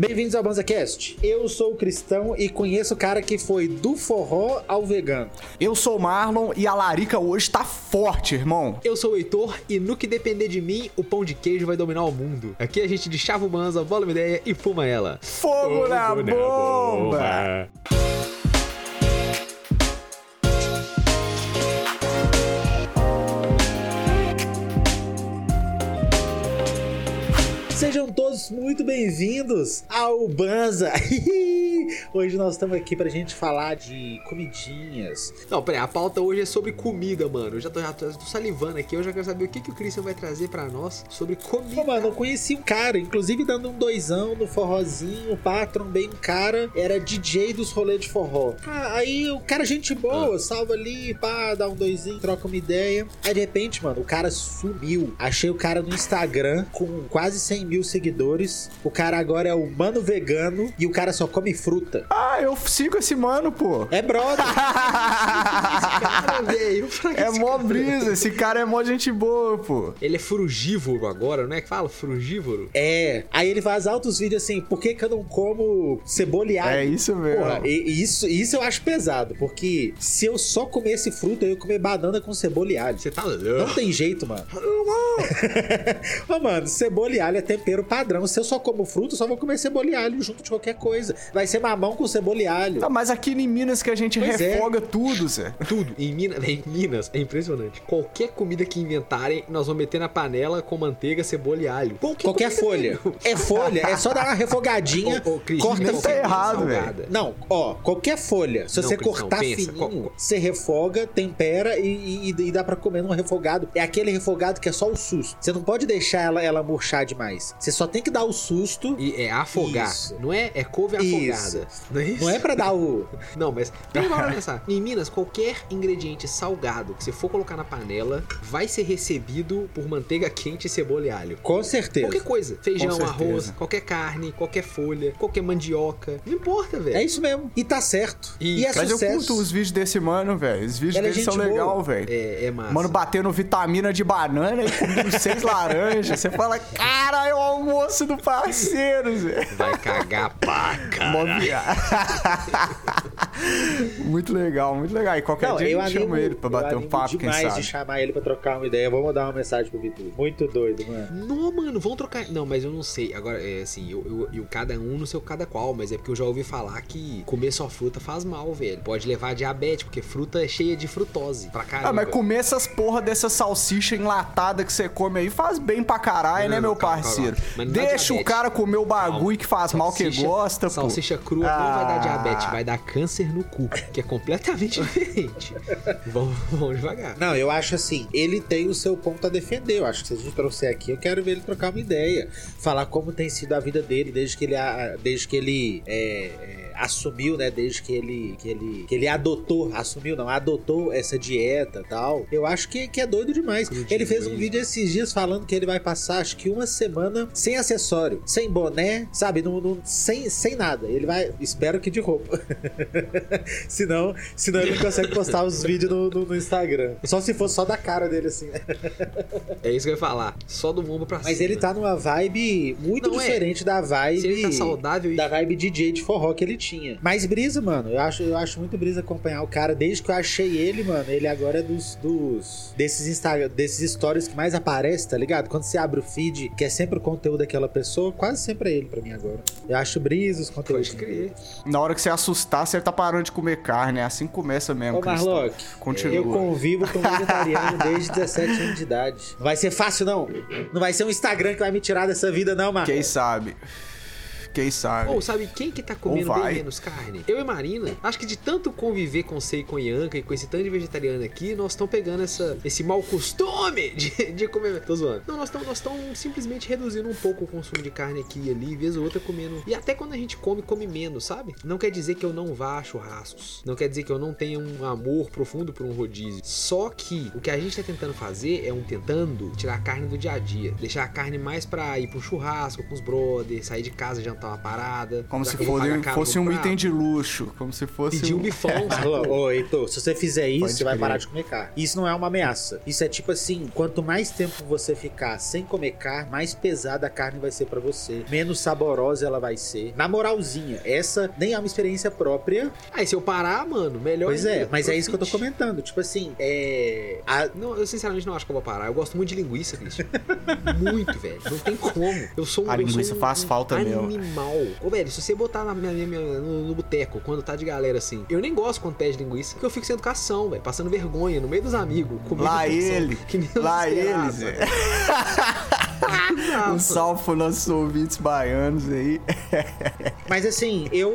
Bem-vindos ao BanzaCast. Eu sou o Cristão e conheço o cara que foi do forró ao vegano. Eu sou o Marlon e a larica hoje tá forte, irmão. Eu sou o Heitor e no que depender de mim, o pão de queijo vai dominar o mundo. Aqui a gente deschava o banza, bola uma ideia e fuma ela. Fogo, na bomba! Sejam todos muito bem-vindos ao Banza. Hoje nós estamos aqui pra gente falar de comidinhas. Não, peraí, a pauta hoje é sobre comida, mano. Eu já tô, já tô, salivando aqui, eu já quero saber o que, que o Christian vai trazer pra nós sobre comida. Pô, mano, eu conheci um cara, inclusive dando um doisão no forrozinho, pá, trombei um cara, era DJ dos rolês de forró. Ah, aí o cara, gente boa, salva ali, pá, dá um doisinho, troca uma ideia. Aí de repente, mano, o cara sumiu. Achei o cara no Instagram com quase 100 mil seguidores. O cara agora é o mano vegano e o cara só come fruta. Ah, eu sigo esse mano, pô. É brother. É esse mó cara- brisa, esse cara é mó gente boa, pô. Ele é frugívoro agora, não é que fala? Frugívoro? É. Aí ele faz altos vídeos assim, por que, que eu não como cebola e alho? É isso mesmo. Porra, e- e isso, isso eu acho pesado, porque se eu só comesse fruta, eu ia comer banana com cebola e alho. Você tá Não louco? tem jeito, mano. Ô, mano, cebola e alho é tempero padrão. Se eu só como fruta, eu só vou comer cebola e alho junto de qualquer coisa. Vai ser mamão com cebola e alho. Ah, mas aqui em Minas que a gente Pois é. refoga tudo, Zé. Tudo. Em Minas, em Minas, é impressionante. Qualquer comida que inventarem, nós vamos meter na panela com manteiga, cebola e alho. Qualquer folha. É folha, é só dar uma refogadinha, Ô, ô, Cris, corta não tá errado, salgada. Não, ó, qualquer folha. Se Não, você Cristão, cortar pensa, fininho, qual- você refoga, tempera e, e- e dá pra comer num refogado. É aquele refogado que é só o susto. Você não pode deixar ela, ela murchar demais. Você só tem que dar o susto. E é afogar. Isso. Não é? É couve Isso. afogada. Não é isso? Não é pra dar o. Não, mas pra pensar. Em Minas, qualquer ingrediente salgado que você for colocar na panela vai ser recebido por manteiga quente, cebola e alho. Com certeza. Qualquer coisa. Feijão, certeza. arroz, qualquer carne, qualquer folha, qualquer mandioca. Não importa, velho. É isso mesmo. E tá certo. E- E, é Mas eu curto os vídeos desse mano, velho. Os vídeos Ela é dele são legal, velho. É, é massa. Mano batendo vitamina de banana e comendo seis laranjas. Você fala, cara, o almoço do parceiro, Zé. Vai cagar paca. Muito legal, muito legal. E qualquer Não, dia eu a gente chama animo, ele pra bater um animo papo, quem demais sabe. de chamar ele pra trocar uma ideia. Vou mandar uma mensagem pro Vitor. Muito doido, mano. Não, mano, vamos trocar. Não, mas eu não sei. Agora, é assim, eu, eu, eu- cada um no seu cada qual, mas é porque eu já ouvi falar que comer só fruta faz mal, velho. Pode levar a diabetes, porque fruta é cheia de frutose. Pra caramba. Ah, mas comer essas porra dessa salsicha enlatada que você come aí faz bem pra caralho, Não, né, não, meu calma, parceiro? Deixa o cara comer o bagulho Calma. que faz mal que Salsicha- gosta, pô. Salsicha crua não vai dar Ah. diabetes, vai dar câncer no cu, que é completamente diferente. vamos, vamos devagar. Não, eu acho assim, ele tem o seu ponto a defender. Eu acho que se a gente trouxer aqui, eu quero ver ele trocar uma ideia. Falar como tem sido a vida dele desde que ele, a- desde que ele é, é, assumiu, né? Desde que ele, que ele, que ele adotou, assumiu não, adotou essa dieta e tal. Eu acho que, que é doido demais. Crudinho, ele fez um vídeo esses dias falando que ele vai passar, acho que uma semana sem acessório, sem boné, sabe? Não, não- sem, sem nada. Ele vai, espero que de roupa. senão, senão ele não consegue postar os vídeos no, no- no Instagram. Só se fosse só da cara dele, assim. né? É isso que eu ia falar. Só do ombro pra cima. Mas ele tá numa vibe muito Não, é. diferente da vibe. Se ele tá saudável. Da vibe DJ de forró que ele tinha. Mas brisa, mano. Eu acho, eu acho muito brisa acompanhar o cara. Desde que eu achei ele, mano, ele agora é dos. dos desses Instagram, desses stories que mais aparece, tá ligado? Quando você abre o feed, que é sempre o conteúdo daquela pessoa, quase sempre é ele pra mim agora. Eu acho brisa os conteúdos. Pode crer. Na hora que você assustar, você tá parando de comer carne. É assim que começa mesmo, Ô. Marlock, Continua. eu convivo com vegetariano desde 17 anos de idade. Não vai ser fácil, não. Não vai ser um Instagram que vai me tirar dessa vida, não, Marlock. Quem sabe? Quem sabe? Ou sabe quem que tá comendo bem menos carne? Eu e Marina. Acho que de tanto conviver com Seiko e Anca e com esse tanto de vegetariano aqui, nós estamos pegando essa, esse mau costume de, de comer. Tô zoando. Não, nós estamos nós simplesmente reduzindo um pouco o consumo de carne aqui e ali, vez ou outra comendo. E até quando a gente come, come menos, sabe? Não quer dizer que eu não vá a churrascos. Não quer dizer que eu não tenha um amor profundo por um rodízio. Só que o que a gente tá tentando fazer é um tentando tirar a carne do dia a dia. Deixar a carne mais pra ir pro churrasco com os brothers, sair de casa, jantar montar uma parada. Como se fosse, fosse um prato. item de luxo. Como se fosse. Pedir um bifão? Ô, Heitor, se você fizer isso, Pode você vai crer. parar de comer carne. Isso não é uma ameaça. Isso é tipo assim: quanto mais tempo você ficar sem comer carne, mais pesada a carne vai ser pra você. Menos saborosa ela vai ser. Na moralzinha, essa nem é uma experiência própria. Aí se eu parar, mano, melhor Pois é, mas é isso que eu tô comentando. Tipo assim, é. a- Não, eu sinceramente não acho que eu vou parar. Eu gosto muito de linguiça, Christian. muito, velho. Não tem como. Eu sou um A linguiça um- faz um falta mesmo. Animal. Ô, velho, se você botar na minha, minha- no, no boteco, quando tá de galera assim, eu nem gosto quando pede linguiça, porque eu fico sem educação, velho. Passando vergonha no meio dos amigos. Lá ele. Nem um Lá eles. Um salve pros nossos ouvintes baianos aí. Mas assim, eu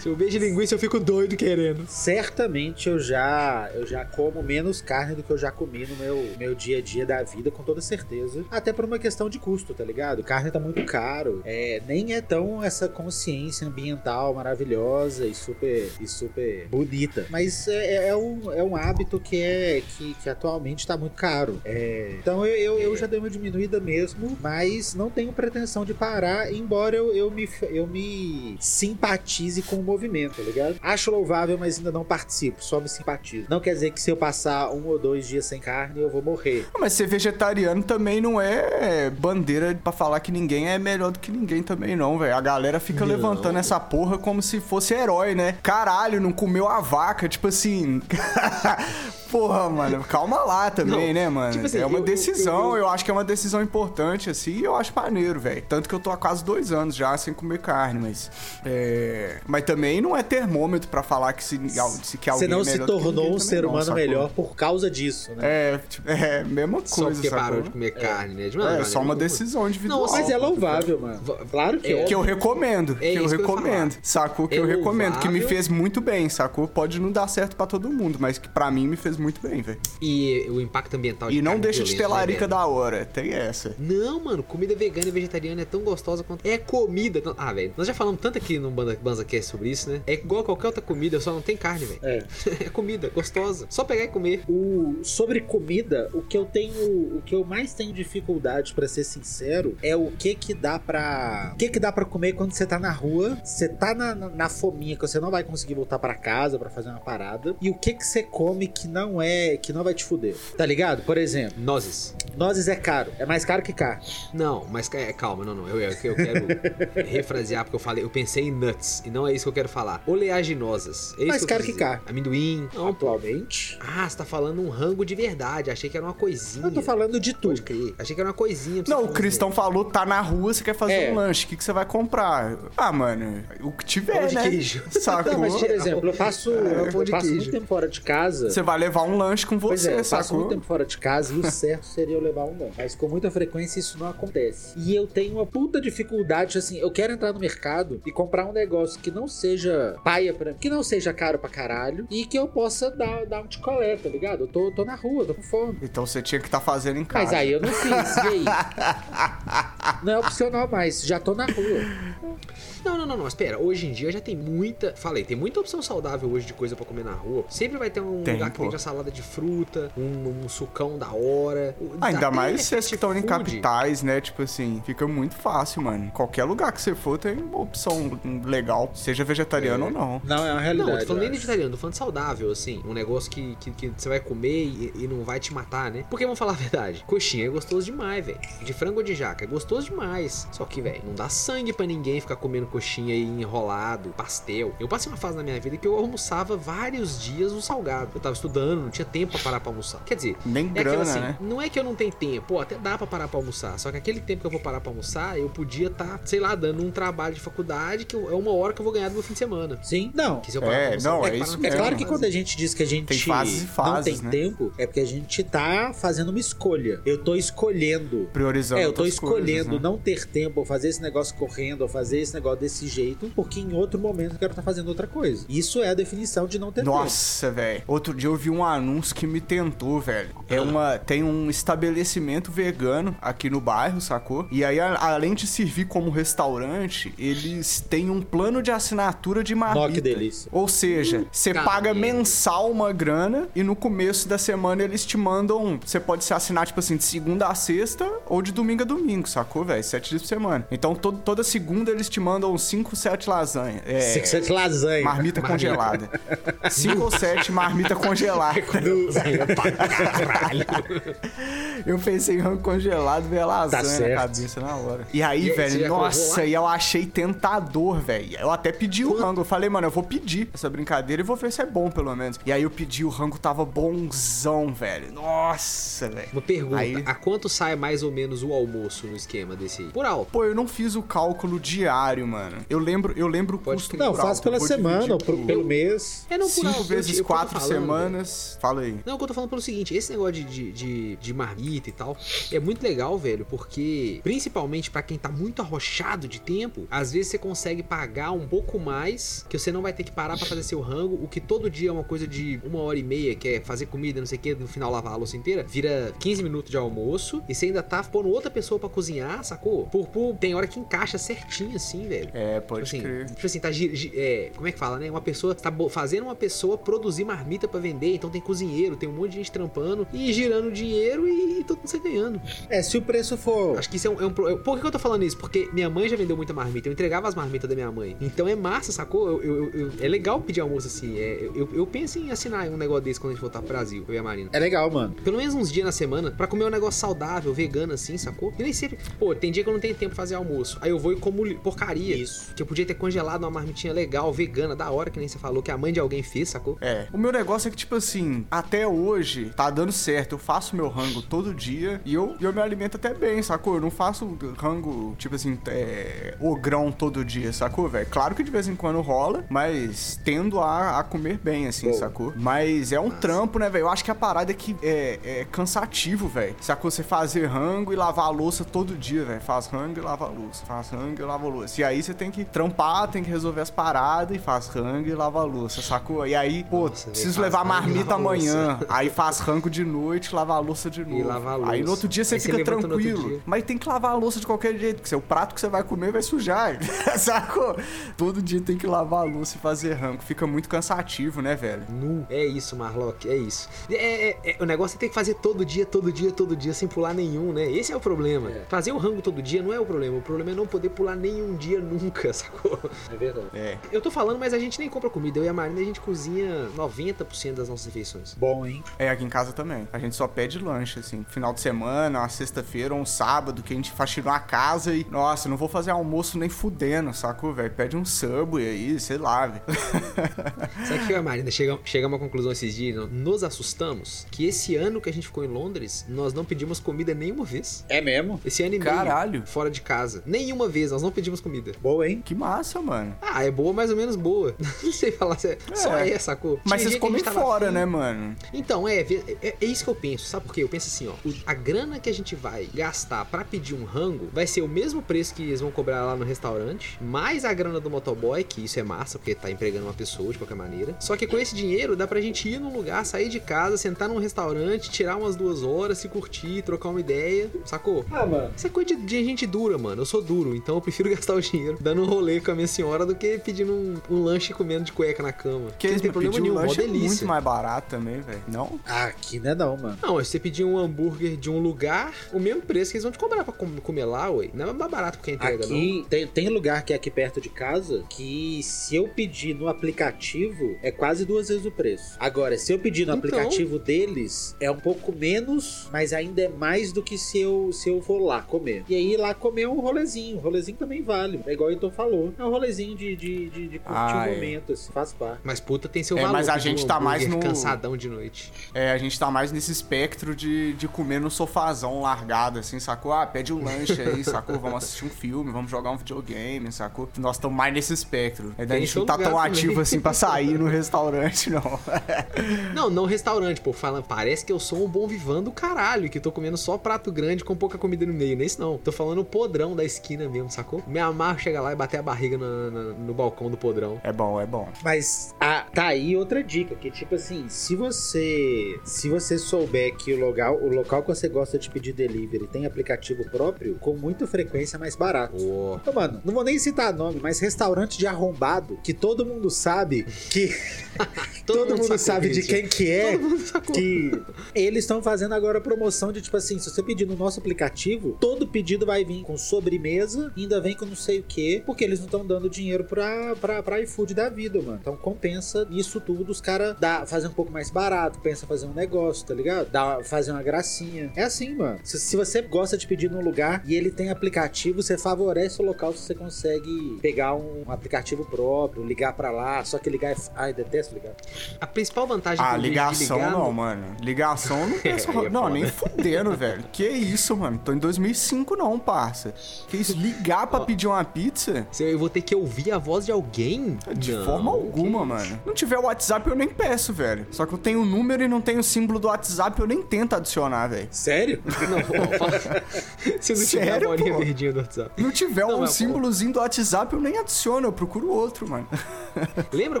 Se eu vejo linguiça, eu fico doido querendo. certamente eu já eu já como menos carne do que eu já comi no meu, meu dia a dia da vida, com toda certeza. Até por uma questão de custo, tá ligado? Carne tá muito caro. É, nem é tão essa consciência ambiental maravilhosa e super, e super bonita. Mas é, é um, é um hábito que é que, que atualmente tá muito caro. É, então eu, eu, eu já dei uma diminuída mesmo, mas não tenho pretensão de parar, embora eu, eu, me, eu me simpatize com o movimento, tá ligado? Acho louvável, mas ainda não participo, só me simpatizo. Não quer dizer que se eu passar um ou dois dias sem carne, eu vou morrer. Mas ser vegetariano também não é bandeira pra falar que ninguém é melhor do que ninguém também, não, velho. A galera fica Não. levantando essa porra como se fosse herói, né? Caralho, não comeu a vaca, tipo assim. porra, mano, calma lá também, Não, né, mano? tipo assim, é uma eu- eu- decisão, eu, eu- acho que é uma decisão importante, assim, e eu acho maneiro, velho. Tanto que eu tô há quase dois anos já sem comer carne, mas. É... Mas também não é termômetro pra falar que se, se que Você alguém não é se do que tornou um ser não, humano sacou? melhor por causa disso, né? É, tipo, é, mesma coisa, Só porque sacou? parou de comer carne, né? De É, maneira só uma nenhuma. decisão individual. Não, Mas é louvável, mano. Claro que é. Que eu recomendo, É que eu que eu recomendo, sacou? Que É eu recomendo, que me fez muito bem, sacou? Pode não dar certo pra todo mundo, mas que pra mim me fez muito bem, velho. E o impacto ambiental de E não deixa de ter né, larica da hora, tem essa. Não, mano, comida vegana e vegetariana é tão gostosa quanto. É comida. Ah, velho, nós já falamos tanto aqui no Banza, BanzaCast sobre isso, né? É igual a qualquer outra comida, só não tem carne, velho. É. É comida, gostosa. Só pegar e comer. O, sobre comida, o que eu tenho, o que eu mais tenho dificuldade, pra ser sincero, é o que que dá pra. O que que dá para comer quando você tá na rua, você tá na, na, na fominha, que você não vai conseguir voltar pra casa pra fazer uma parada, e o que que você come que não é, que não vai te fuder. Tá ligado? Por exemplo, Nozes. nozes é caro, é mais caro que carne. Não, mas é, calma, não, não. Eu, eu, eu quero refrasear porque eu falei, eu pensei em nuts e não é isso que eu quero falar. Oleaginosas. É Mais que caro que carne. Amendoim. Não. Atualmente, Ah, você tá falando um rango de verdade. Achei que era uma coisinha. eu tô falando de Pode tudo. crer. Achei que era uma coisinha. Não, o Cristão falou, tá na rua, você quer fazer É. um lanche, o que, que você vai comprar? Ah, mano, o que tiver, Pão de né? queijo. Sacou? Não, mas por exemplo, eu passo, É, pão eu queijo. muito tempo fora de casa. Você vai levar um lanche com Pois você, é, eu passo sacou? muito tempo fora de casa e o certo seria eu levar um lanche. Mas com muita frequência isso não acontece. E eu tenho uma puta dificuldade, assim, eu quero entrar no mercado e comprar um negócio que não seja paia pra mim, que não seja caro pra caralho e que eu possa dar, dar um ticolé, tá ligado? Eu tô, tô na rua, tô com fome. Então você tinha que estar fazendo em casa. Mas aí eu não fiz, e aí? Não é opcional mais, já tô na rua. Não, não, não, não, espera. Hoje em dia já tem muita. Falei, tem muita opção saudável hoje de coisa pra comer na rua. Sempre vai ter um Tem, lugar que pô. vende salada de fruta, um, um sucão da hora. Ah, Ainda mais vocês fast que estão em capitais, né? Tipo assim, fica muito fácil, mano. Qualquer lugar que você for tem uma opção legal, seja vegetariano É. ou não. Não, é uma Não, realidade. tô falando nem vegetariano, tô falando saudável, assim. Um negócio que, que, que você vai comer e, e não vai te matar, né? Porque vamos falar a verdade: coxinha é gostoso demais, velho. De frango ou de jaca é gostoso demais. Só que, velho, não dá sangue pra ninguém ficar comendo coxinha aí enrolado, pastel. Eu passei uma fase na minha vida que eu almoçava vários dias o salgado. Eu tava estudando, não tinha tempo pra parar pra almoçar. Quer dizer, Nem é grana, assim, né? não é que eu não tenho tempo, pô, até dá pra parar pra almoçar. Só que aquele tempo que eu vou parar pra almoçar, eu podia estar, sei lá, dando um trabalho de faculdade que eu- é uma hora que eu vou ganhar do meu fim de semana. Sim, não. Que se eu parar É, pra almoçar, não, é isso É claro que quando a gente diz que a gente Tem fases e fases, não tem né? tempo, é porque a gente tá fazendo uma escolha. Eu tô escolhendo. Priorizando É, eu tô escolhendo coisas, né? não ter tempo, ou fazer esse negócio correndo, ou fazer esse negócio desse jeito, porque em outro momento eu quero estar fazendo outra coisa. Isso é a definição de não ter tempo. Nossa, velho. Outro dia eu vi um anúncio que me tentou, velho. É uma. Tem um estabelecimento vegano aqui no bairro, sacou? E aí, a- além de servir como restaurante, eles têm um plano de assinatura de marmita. Nó, que delícia. Ou seja, você Caramba. paga mensal uma grana e no começo da semana eles te mandam. Você pode se assinar, tipo assim, de segunda a sexta ou de domingo a domingo, sacou, velho? Sete dias por semana. Então todo- toda segunda eles te mandam cinco, sete lasanha. É, Six Set lasanha. marmita congelada. Cinco ou sete marmita congelada. Caralho. Eu pensei em rango congelado, veio a lasanha na certo. cabeça na hora. E aí, E aí, velho, nossa, e eu achei tentador, velho. Eu até pedi o rango. Eu falei, mano, eu vou pedir essa brincadeira e vou ver se é bom, pelo menos. E aí eu pedi, o rango tava bonzão, velho. Nossa, velho. Uma pergunta, Aí- a quanto sai mais ou menos o almoço no esquema desse aí? Por alto. Pô, eu não fiz o cálculo diário, mano. Eu lembro, eu lembro o custo Não, por faz alto. pela semana, dividir ou por pelo mês. É, não por Cinco alto. vezes eu quatro falando, velho. Fala aí. Não, o que eu tô falando pelo seguinte, esse negócio de, de, de, marmita e tal é muito legal, velho, porque principalmente pra quem tá muito arrochado de tempo, às vezes você consegue pagar um pouco mais, que você não vai ter que parar pra fazer seu rango, o que todo dia é uma coisa de uma hora e meia, que é fazer comida, não sei o que, no final lavar a louça inteira, vira 15 minutos de almoço, e você ainda tá pondo outra pessoa pra cozinhar, sacou? Por, por- tem hora que encaixa certinho assim, velho. É, pode Tipo assim, crer. tipo assim, tá é, como é que fala, né? Uma pessoa tá fazendo uma pessoa produzir marmita pra vender, então tem cozinheiro, tem um monte de gente trampando e girando dinheiro e, e todo mundo sai ganhando. É, se o preço for. Acho que isso é um, é um Por que eu tô falando isso? Porque minha mãe já vendeu muita marmita, eu entregava as marmitas da minha mãe. Então é massa, sacou? Eu- eu- eu- é legal pedir almoço assim. é, eu, penso em assinar um negócio desse quando a gente voltar pro Brasil, eu e a Marina. É legal, mano. Pelo menos uns dias na semana pra comer um negócio saudável, vegano assim, sacou? E nem sempre. Pô, tem dia que eu não tenho tempo pra fazer almoço. Aí eu vou e como porcaria. Isso. Que eu podia ter congelado uma marmitinha legal, vegana, da hora, que nem você falou, que a mãe de alguém fez, sacou? É. O meu negócio é que, tipo assim, até hoje tá dando certo. Eu faço meu rango todo dia e eu, eu me alimento até bem, sacou? Eu não faço rango, tipo assim, é, ogrão todo dia, sacou, velho? Claro que de vez em quando rola, mas tendo a, a comer bem, assim, Boa. sacou? Mas é um trampo, né, velho? Eu acho que a parada é que é, é cansativo, velho. Sacou? Você fazer rango e lavar a louça todo dia, velho. Faz rango e lava a louça. Faz rango e lava a louça. E aí você tem que trampar, tem que resolver as paradas e faz rango e lava a louça, sacou? E aí, pô, Nossa, preciso levar marmita lava a amanhã. Aí faz rango de noite, lava a louça de novo. lava a louça. Aí no outro dia você Aí você fica levanta outro tranquilo. Mas tem que lavar a louça de qualquer jeito, porque o prato que você vai comer vai sujar. sacou? Todo dia tem que lavar a louça e fazer rango. Fica muito cansativo, né, velho? Nu. É isso, Marlock, é isso. É, é- é- o negócio é ter que fazer todo dia, todo dia, todo dia, sem pular nenhum, né? Esse é o problema. Fazer o rango todo dia não é o problema. O problema é não poder pular nenhum dia nunca, sacou? É verdade. É. Eu tô falando, mas a gente nem compra comida. Eu e a Marina, a gente cozinha 90% das nossas refeições. Bom, hein? É, aqui em casa também. A gente só pede lanche, assim. Final de semana, uma sexta-feira ou um sábado, que a gente faxinou a casa e... Nossa, não vou fazer almoço nem fudendo, sacou, velho? Pede um Subway aí, sei lá, velho. Sabe o que Marina chegamos chegamos a uma conclusão esses dias? Nos assustamos que esse ano que a gente ficou em Londres, nós não pedimos comida nenhuma vez. É mesmo? Esse ano e meio. Caralho. Fora de casa. Nenhuma vez, nós não pedimos comida. Boa, hein? que massa, mano. Ah, é boa, mais ou menos boa. Não sei falar se é. Só é, sacou? Mas Tinha vocês comem fora, né, mano? Então, é, é, é isso que eu penso, sabe por quê? Eu penso assim, ó, o- a grana que a gente vai gastar pra pedir um rango vai ser o mesmo preço que eles vão cobrar lá no restaurante, mais a grana do motoboy, que isso é massa, porque tá empregando uma pessoa de qualquer maneira. Só que com esse dinheiro dá pra gente ir num lugar, sair de casa, sentar num restaurante, tirar umas duas horas, se curtir, trocar uma ideia, sacou? Ah, mano. Isso é coisa de, de gente dura, mano. Eu sou duro, então eu prefiro gastar o dinheiro dando um rolê com a minha senhora do que pedindo um, um lanche e comendo de cueca na cama. Que não tem problema nenhum, um lanche é muito mais barato também, velho. Não? Ah, aqui não é não, mano. Não, se você pedir um hambúrguer de um lugar, o mesmo preço que eles vão te cobrar pra com- comer lá, ué. Não é mais barato porque a entrega, Aqui tem, tem lugar que é aqui perto de casa que se eu pedir no aplicativo é quase duas vezes o preço. Agora, se eu pedir no Então. aplicativo deles é um pouco menos, mas ainda é mais do que se eu, se eu for lá comer. E aí lá comer é um rolezinho. O rolezinho também vale. É igual o Então falou. É um rolezinho de, de, de, de curtir Ah, um é. momento, assim, faz parte. não. Mas puta tem seu É, valor. mas a gente um tá mais no- cansadão de noite. É, a gente tá mais nesse espectro de, de comer no sofazão largado, assim, sacou? Ah, pede um lanche aí, sacou? Vamos assistir um filme, vamos jogar um videogame, sacou? Nós estamos mais nesse espectro. É, Tem a gente não tá tão também. ativo assim pra sair no restaurante, não. Não, não restaurante, pô. Falando, parece que eu sou um bom vivão do caralho, que tô comendo só prato grande com pouca comida no meio. Nem isso não. Tô falando o podrão da esquina mesmo, sacou? Me amarro chegar lá e bater a barriga na- na- no balcão do podrão. É bom, é bom. Mas ah, tá aí outra dica, que tipo assim, se você se você souber que o local, o local que você gosta de pedir delivery tem aplicativo próprio, com muita frequência mais barato. Ó. Ô, mano, não vou nem citar nome, mas restaurante de arrombado que todo mundo sabe que. todo, mundo, sacou, sabe de quem que é. Todo mundo. Que eles estão fazendo agora promoção de tipo assim: se você pedir no nosso aplicativo, todo pedido vai vir com sobremesa, ainda vem com não sei o que, porque eles não estão dando dinheiro pra, pra, pra iFood da vida, mano. Então compensa isso tudo, os caras fazer um pouco mais barato, pensa fazer um negócio, tá ligado? Dá, fazer uma gracinha. É assim, mano. Se, se você gosta de pedir num lugar e ele tem aplicativo, você favorece o local se você consegue pegar um aplicativo próprio, ligar pra lá. Só que ligar é. Ai, detesto ligar. A principal vantagem Ah, ligação ligar não, no- mano. Ligação não penso. é não, nem fudendo, velho. Que isso, mano. Tô em 2005 não, parça. Que isso, ligar pra pedir uma pizza? Se Eu vou ter que ouvir a voz de alguém? De Não, forma alguma, mano. Não tiver WhatsApp, eu nem peço, velho. Só que eu tenho o número e não tenho o símbolo do WhatsApp, eu nem tento adicionar, velho. Sério? Não, Se não tiver a Sério, bolinha pô? verdinha do WhatsApp. Não tiver Não, um mas, símbolozinho do WhatsApp, eu nem adiciono, eu procuro outro, mano. Lembra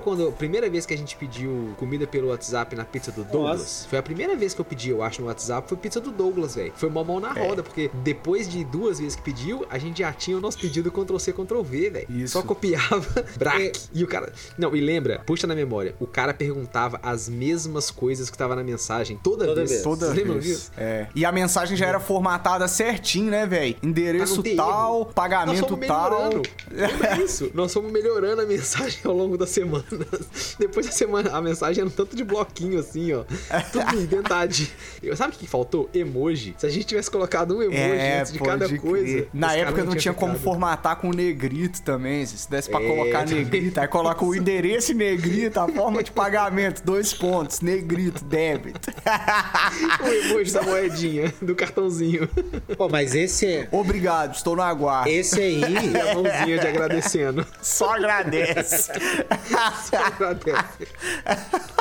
quando a primeira vez que a gente pediu comida pelo WhatsApp na pizza do Douglas? Nossa. Foi a primeira vez que eu pedi, eu acho, no WhatsApp, foi pizza do Douglas, velho. Foi uma mão na É. roda, porque depois de duas vezes que pediu, a gente já tinha o nosso pedido Ctrl-C, Ctrl-V, velho. Isso. Só copiava, brac. É. E o cara... Não, e lembra, puxa na memória, o cara perguntava as mesmas coisas que tava na mensagem toda, Toda vez. vez. Toda Vocês vez. disso? É. E a mensagem já era formatada certinho, né, velho? Endereço ter tal, erro. Nós pagamento fomos tal. melhorando. Lembra isso? Nós fomos melhorando a mensagem ao longo da semana. Depois da semana, a mensagem era um tanto de bloquinho assim, ó. Tudo inventadinho. Sabe o que faltou? Emoji. Se a gente tivesse colocado um emoji É, antes de cada crer. coisa. Na época não tinha como formatar com negrito também. Se desse pra É, colocar negrito, aí coloca o endereço em negrito, a forma de pagamento, dois pontos, negrito, débito. O emoji da moedinha, do cartãozinho. Pô, mas esse é. Obrigado, estou no aguardo. Esse aí. E a mãozinha de agradecendo. Só agradece. Agradece.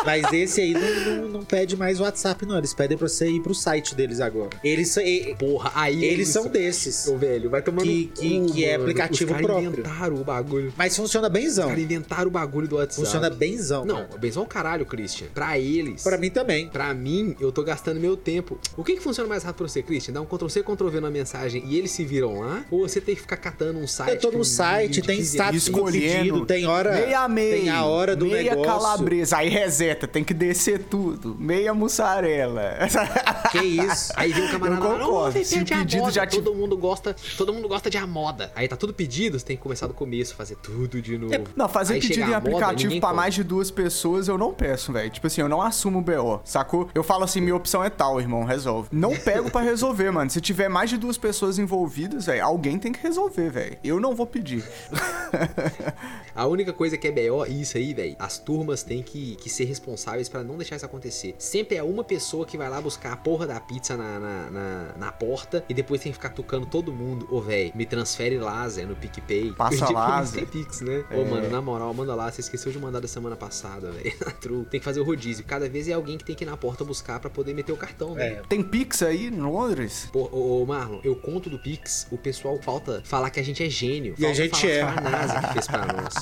Mas esse aí não, não- não pede mais WhatsApp, não. Eles pedem pra você ir pro site deles agora. Eles, são- e- Porra, aí é eles isso. são desses. Ô, velho, vai tomando Que- que- cu, que é aplicativo Os próprio. inventaram o bagulho. Mas funciona Os benzão. caras inventaram o bagulho do WhatsApp. Funciona benzão. Não, cara. benzão caralho, Christian. Pra eles. Pra mim também. Pra mim, eu tô gastando meu tempo. O que que funciona mais rápido pra você, Christian? Dá um Ctrl-C, Ctrl-V na mensagem e eles se viram lá? Ou você tem que ficar catando um site? Eu tô no site, vídeo tem de 15 status pedido, tem hora. meia meia, Tem a hora do meia negócio. calabresa, aí reseta, tem que descer tudo, meia mussarela. Que isso? Aí vem um camarada Eu lá, "Não, Se o pede a pedido moda. já te- Todo mundo gosta, todo mundo gosta de a moda. Aí tá tudo pedido, você tem que começar do começo, fazer tudo de novo. Não, fazer Aí pedido em moda, aplicativo compra. mais de duas pessoas eu não peço, velho. Tipo assim, eu não assumo o BO, sacou? Eu falo assim, minha opção é tal, irmão, resolve. Não pego pra resolver, mano. Se tiver mais de duas pessoas envolvidas, velho, alguém tem que resolver, velho. Eu não vou pedir. A única coisa que é BO, e isso aí, velho, as turmas têm que, que ser responsáveis pra não deixar isso acontecer. Sempre é uma pessoa que vai lá buscar a porra da pizza na, na, na, na porta e depois tem que ficar tocando todo mundo. Ô, velho, me transfere lá, Zé, no PicPay. Passa lá, Zé. é Pix, né? Ô, É. mano, na moral, manda lá. Você esqueceu de mandar da semana passada, velho. Na True. Tem que fazer o rodízio. Cada vez é alguém que tem que ir na porta buscar pra poder meter o cartão, velho. É. Tem Pix aí em Londres? Pô, ô, ô, Marlon, eu conto do Pix, o pessoal falta falar que a gente é gênio. E a gente falar é. a NASA que fez pra nós.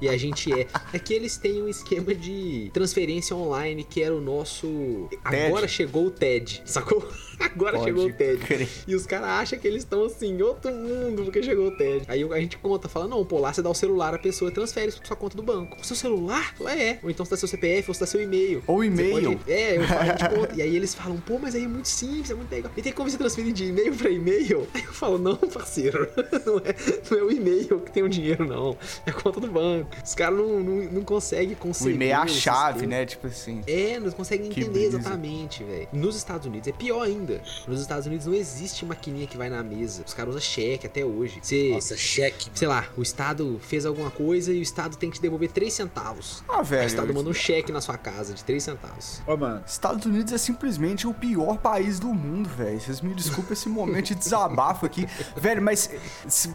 E a gente é. É que eles têm um esquema de transferência online que era o nosso. Agora chegou o TED, sacou? Agora Pode chegou o TED. crer. E os caras acham que eles estão assim, em outro mundo, porque chegou o TED. Aí a gente conta, fala, não, pô, lá você dá o celular, a pessoa transfere isso pra sua conta do banco. O seu celular? Fala, É. Ou então você dá seu CPF, ou você dá seu e-mail. Ou e-mail. pode- É, eu falo, conta. E aí eles falam, pô, mas aí é muito simples, é muito legal. E tem como você transferir de e-mail pra e-mail? Aí eu falo, não, parceiro, não é, não é o e-mail que tem o dinheiro, não. É a conta do banco. Os caras não, não, não conseguem O conceber. e-mail é a o chave, né? Tipo assim. É, não conseguem Que entender brisa. exatamente, velho. Nos Estados Unidos é pior ainda. Nos Estados Unidos não existe maquininha que vai na mesa. Os caras usam cheque até hoje. Você, Nossa, cheque. sei lá, o Estado fez alguma coisa e o Estado tem que te devolver 3 centavos. Ah, o velho. Estado manda um cheque na sua casa de 3 centavos. Ô, mano. Estados Unidos é simplesmente o pior país do mundo, velho. Vocês me desculpem esse momento de desabafo aqui. velho, mas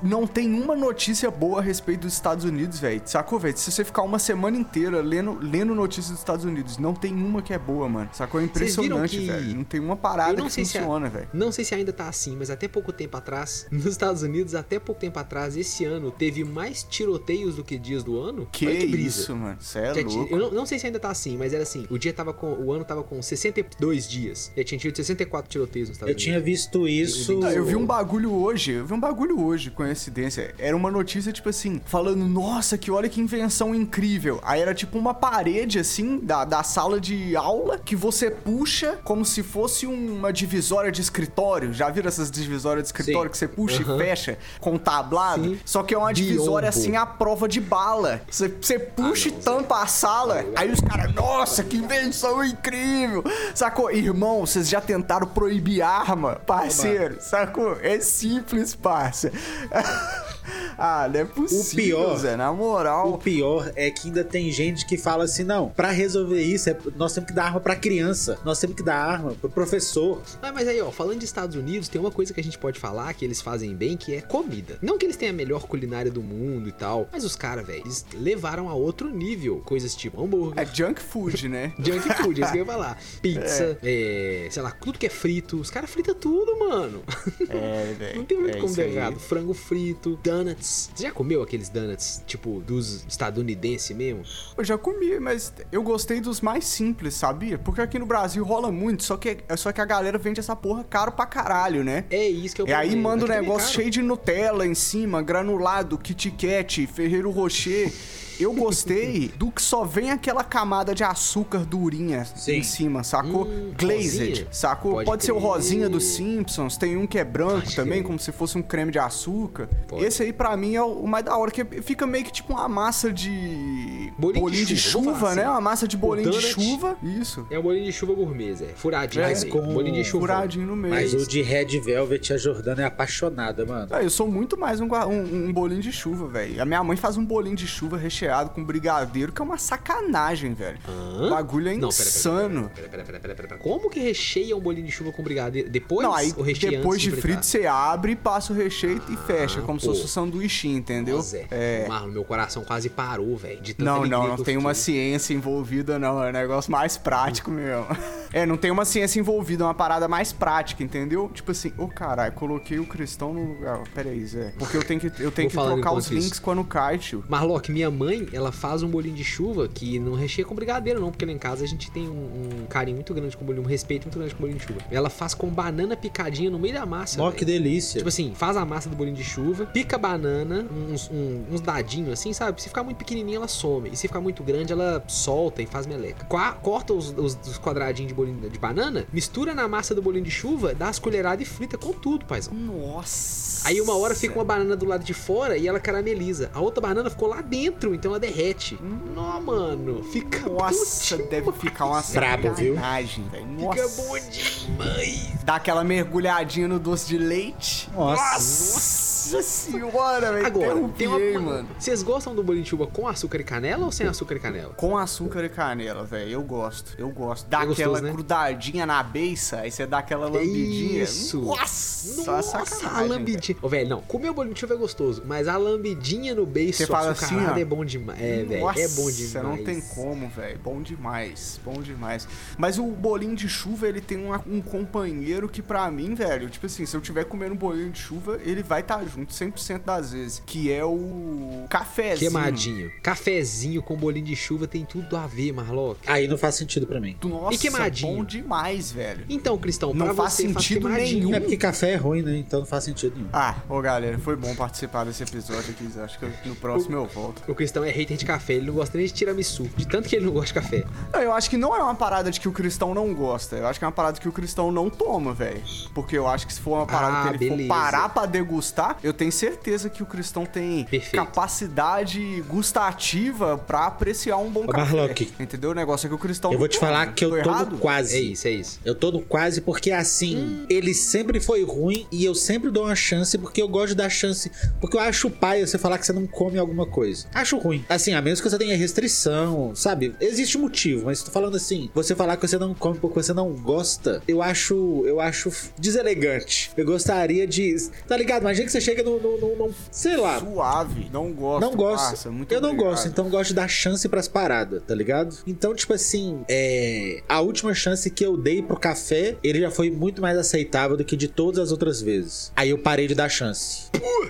não tem uma notícia boa a respeito dos Estados Unidos, velho. sacou, velho? Se você ficar uma semana inteira lendo, lendo notícias dos Estados Unidos, não tem uma que é boa, mano. Sacou? É impressionante, que- velho. Não tem uma parada que sei se a- funciona, velho. Não sei se ainda tá assim, mas até pouco tempo atrás, nos Estados Unidos, até pouco tempo atrás, esse ano, teve mais tiroteios do que dias do ano. Que brisa. isso, mano. Cê é Já louco. eu não, não sei se ainda tá assim, mas era assim. O dia tava com. O ano tava com 62 dias. Já tinha tido 64 tiroteios nos Estados Eu tinha Unidos. visto isso. Ah, eu vi um bagulho hoje, eu vi um bagulho hoje, coincidência. Era uma notícia, tipo assim, falando, nossa, que olha que invenção incrível. Aí era tipo uma parede, assim, da, da sala de aula, que você puxa como se fosse uma divisória de escritório. Já viram essas divisórias de escritório Sim. que você puxa Aham. e fecha com tablado? Sim. Só que é uma divisória, Biombo. assim, à prova de bala. Você, você puxa Ah, não, e tampa a sala, aí os caras, nossa, que invenção incrível. Sacou? Irmão, vocês já tentaram proibir arma, parceiro? Sacou? É simples, parça. ah, não é possível, pior- Zé, na moral. O pior é que ainda tem gente que fala assim: não, pra resolver isso, é- nós temos que dar arma pra criança, nós temos que dar arma pro professor. Ah, mas aí, ó, falando de Estados Unidos, tem uma coisa que a gente pode falar que eles fazem bem, que é comida. Não que eles tenham a melhor culinária do mundo e tal, mas os caras, velho, eles levaram a outro nível. Coisas tipo hambúrguer. É junk food, né? Junk food, é isso que eu ia falar. Pizza, é, sei lá, tudo que é frito. Os caras fritam tudo, mano. É, velho. Não tem muito é como dar errado. Frango frito, donuts. Você já comeu aqueles donuts, tipo, dos estadunidenses mesmo? Eu já comi, mas eu gostei dos mais simples, sabia? Porque aqui no Brasil rola muito, só que, só que a galera vende essa porra caro pra caralho, né? É isso que eu E aí manda um é negócio cheio de Nutella em cima, granulado, Kit Kat, Ferreiro Rocher. Eu gostei do que só vem aquela camada de açúcar durinha Sim. em cima, sacou? Hum, Glazed, rosinha? sacou? Pode Pode, ser o rosinha dos Simpsons, tem um que é branco Pode também, crer. como se fosse um creme de açúcar. Pode. Esse aí pra mim é o mais da hora, que fica meio que tipo uma massa de Bolinho de de chuva, né? assim. Uma massa de bolinho de chuva. Isso. É um bolinho de chuva gourmet, Zé. Furadinho, É, mas com bolinho de chuva. Furadinho no meio. Mas o de Red Velvet, a Jordana é apaixonada, mano. Ah, eu sou muito mais um, um- um bolinho de chuva, velho. A minha mãe faz um bolinho de chuva recheado com brigadeiro, que é uma sacanagem, velho. Hã? O bagulho é Não, insano. Pera, pera, pera, pera, pera. Como que recheia um bolinho de chuva com brigadeiro? Depois Não, aí depois de fritar? frito você abre, passa o recheio e fecha, como se fosse um sanduichinho, entendeu? Nossa, Zé. É. Marlon, meu coração quase parou, velho. De Não, não, não tem uma ciência envolvida, não. É um negócio mais prático mesmo. É, não tem uma ciência envolvida, é uma parada mais prática, entendeu? Tipo assim, ô caralho, coloquei o cristão no lugar. Pera aí, Zé. Porque eu tenho que, eu tenho que trocar os enquanto isso. links quando cai, tio. Marlock, minha mãe, ela faz um bolinho de chuva que não recheia com brigadeiro, não, porque lá em casa a gente tem um, um carinho muito grande com bolinho, um respeito muito grande com bolinho de chuva. Ela faz com banana picadinha no meio da massa. Ó, que delícia. Tipo assim, faz a massa do bolinho de chuva, pica a banana, uns, um- uns dadinhos assim, sabe? Se ficar muito pequenininha, ela some. E se ficar muito grande, ela solta e faz meleca. Qua- corta os, os- os quadradinhos de bolinho de banana, mistura na massa do bolinho de chuva, dá as colheradas e frita com tudo, paizão. Nossa. Aí uma hora fica uma banana do lado de fora e ela carameliza. A outra banana ficou lá dentro, então ela derrete. Não, mano. Fica Nossa, bom deve ficar uma Brabo, viu? Fica bom demais. Dá aquela mergulhadinha no doce de leite. Nossa. Nossa senhora, velho. Agora, tem uma... mano. Vocês gostam do bolinho de chuva com açúcar e canela ou sem açúcar e canela? Com açúcar e canela, velho. Eu gosto. Eu gosto. Dá É gostoso, aquela né? grudadinha na beiça, aí você dá aquela lambidinha. Isso. Nossa, Nossa, a sacanagem, lambidinha. Ô, velho, não. Comer o bolinho de chuva é gostoso, mas a lambidinha no beiço Você fala assim, ó. é bom demais. É, velho. Nossa, É bom demais. não tem como, velho. Bom demais. Bom demais. Mas o bolinho de chuva, ele tem uma- um companheiro que pra mim, velho, tipo assim, se eu tiver comendo um bolinho de chuva, ele vai estar junto 100% das vezes. Que é o cafezinho. Queimadinho. Cafezinho com bolinho de chuva tem tudo a ver, Marlock. Aí não faz sentido pra mim. Nossa, E queimadinho? bom demais, velho. Então, Cristão, Não pra faz você sentido queimadinho. nenhum. É porque café é ruim, né? Então não faz sentido nenhum. Ah, ô galera, foi bom participar desse episódio aqui. Acho que no próximo eu volto. O Cristão é hater de café, ele não gosta nem de tiramisu, de tanto que ele não gosta de café. Não, Eu acho que não é uma parada de que o cristão não gosta. Eu acho que é uma parada que o cristão não toma, velho. Porque eu acho que se for uma parada Ah, que ele beleza. for parar pra degustar, eu tenho certeza que o cristão tem Perfeito. capacidade gustativa pra apreciar um bom Ô, café. Marlock, Entendeu? O negócio é que o cristão Eu vou te falar que eu Tô tô errado? no quase. É isso, é isso. Eu tô no quase porque assim, ele sempre foi ruim e eu sempre dou uma chance porque eu gosto de dar chance. Porque eu acho paia você falar que você não come alguma coisa. Acho ruim. Assim, a menos que você tenha restrição, sabe? Existe um motivo, mas tô falando assim, você falar que você não come porque você não gosta, eu acho, eu acho deselegante. Eu gostaria de, tá ligado? Imagina que você chega no, no, no- no- sei lá. Suave. Não gosto. Não gosto. parça, muito eu não obrigado. gosto, então eu gosto de dar chance pras paradas, tá ligado? Então, tipo assim, é... a última chance que eu dei pro café, ele já foi muito mais aceitável do que de todas as outras vezes. Aí eu parei de dar chance.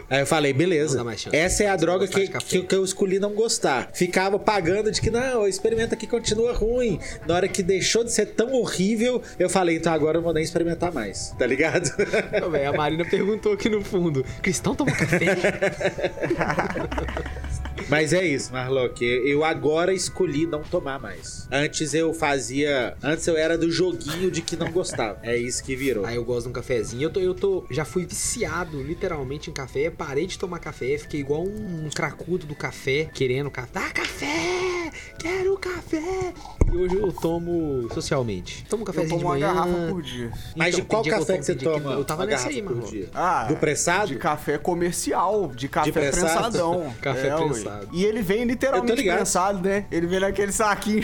Aí eu falei, beleza. Não dá mais chance. Essa é a droga que, que, que eu escolhi não gostar. Ficava pagando de que não, experimenta aqui continua ruim. Na hora que deixou de ser tão horrível, eu falei, então agora eu vou nem experimentar mais, tá ligado? Ô, velho, a Marina perguntou aqui no fundo: Cristão toma café? Mas é isso, Marlock. Eu agora escolhi não tomar mais. Antes eu fazia. Antes eu era do joguinho de que não gostava. É isso que virou. Aí eu gosto de um cafezinho. Eu tô, eu tô, já fui viciado literalmente em café. Parei de tomar café, fiquei igual um, um cracudo do café, querendo café. Ah, café! Quero café! E hoje eu tomo socialmente. Tomo um Eu cafezinho tomo uma de manhã. garrafa por dia. Mas Então, de qual café que você toma? Eu tava uma nessa aí, mano. dia? Ah, Do pressado? De café comercial, de café pressado? prensadão. Café É, ué. prensado. E ele vem literalmente prensado, né? Ele vem naquele saquinho.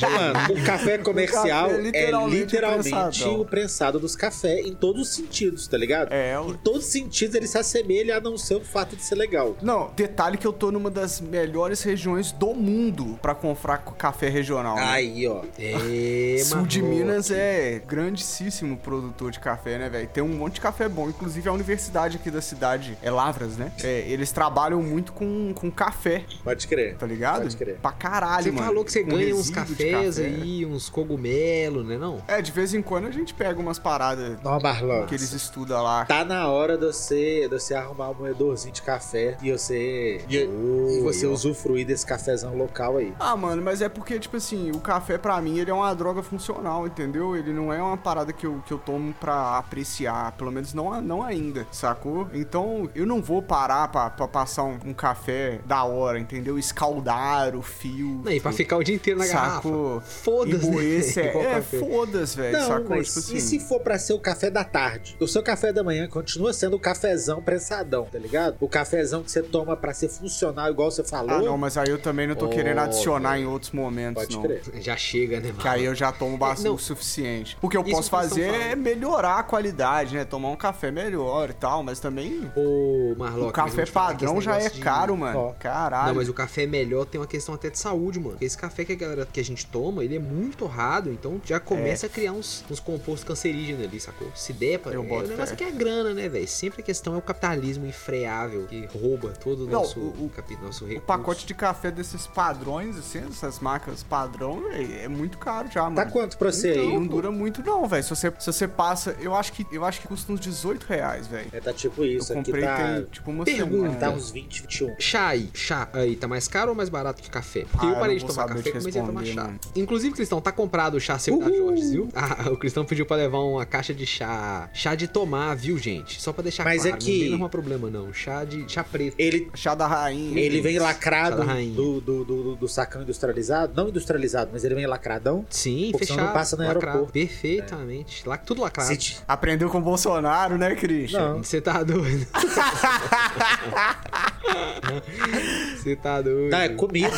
Mano, o café comercial O café é é literalmente literalmente prensadão. o prensado dos cafés em todos os sentidos, tá ligado? É, ué. Em todos os sentidos ele se assemelha a não ser o fato de ser legal. Não, detalhe que eu tô numa das melhores regiões do mundo pra comprar café regional. né? Aí, ó. É, Sul de. Minas é grandíssimo produtor de café, né, velho? Tem um monte de café bom. Inclusive, a universidade aqui da cidade é Lavras, né? É, eles trabalham muito com, com café, Pode crer. tá ligado? Pode crer. Pra caralho, Você mano. falou que você Com ganha uns cafés café. aí, uns cogumelos, né não? É, de vez em quando a gente pega umas paradas Não, Marlon. que eles estudam lá. Tá na hora de você, de você arrumar um moedorzinho de café e você, e, e você ó. usufruir desse cafezão local aí. Ah, mano, mas é porque, tipo assim, o café pra mim ele é uma droga funcional, entendeu? Ele não é uma parada que eu, que eu tomo pra apreciar, pelo menos não, não ainda, sacou? Então eu não vou parar pra, pra passar um, um café da hora, entendeu? Escaldar o fio. E pra ficar o dia inteiro na Sacou? garrafa. Foda-se. Igual é, café. foda-se, velho, sacou? mas Tipo assim. e se for pra ser o café da tarde? O seu café da manhã continua sendo o cafezão prensadão, tá ligado? O cafezão que você toma pra ser funcional, igual você falou. Ah, não, mas aí eu também não tô Oh, querendo adicionar velho. em outros momentos, Pode não. crer. Já chega, né, mano? Que aí eu já tomo bastante não. o suficiente. O que eu Isso posso que fazer é melhorar a qualidade, né? Tomar um café melhor e tal, mas também Ô, Marlock, o café que padrão já é de- caro, mano. Ó. Caralho. Não, mas o café melhor tem uma questão até de saúde, mano. Esse café que a galera que a gente toma, ele é muito torrado, então já começa a criar uns, uns compostos cancerígenos ali, sacou? Se der pra. Eu é, o negócio aqui é grana, né, velho? Sempre a questão é o capitalismo infreável que rouba todo o nosso, o- o- nosso O recurso. pacote de café desses padrões, assim, dessas marcas padrão, véi, é muito caro já, mano. Tá quanto pra você Então, aí? não dura muito não, velho. Se você, se você passa, eu acho que eu acho que custa uns 18 reais, velho. É, tá tipo isso. Eu Aqui comprei tá, tem tipo uma Pergunta. semana. tá uns 20, 21. Chá aí, chá aí, tá mais caro ou mais barato que café? Porque Ah, eu eu parei não de tomar café e comecei a tomar chá. mano. Inclusive, Cristão, tá comprado o chá seu da. Jorge, viu? Ah, o Cristão pediu pra levar uma caixa de chá. Chá de tomar, viu, gente? Só pra deixar Mas claro. é que- Não tem nenhum problema, não. Chá de chá preto. Ele, Chá da rainha. ele vem Chá lacrado da rainha. do, do, do, do sacão industrializado. Não industrializado, mas ele vem lacradão. Sim, Porque senão fechado. não passa no lacrado. aeroporto. Perfeitamente. Lá, tudo lacrado. Te- Aprendeu com o Bolsonaro, né, Christian? Não. Você tá doido. Você tá doido. Não, é comida.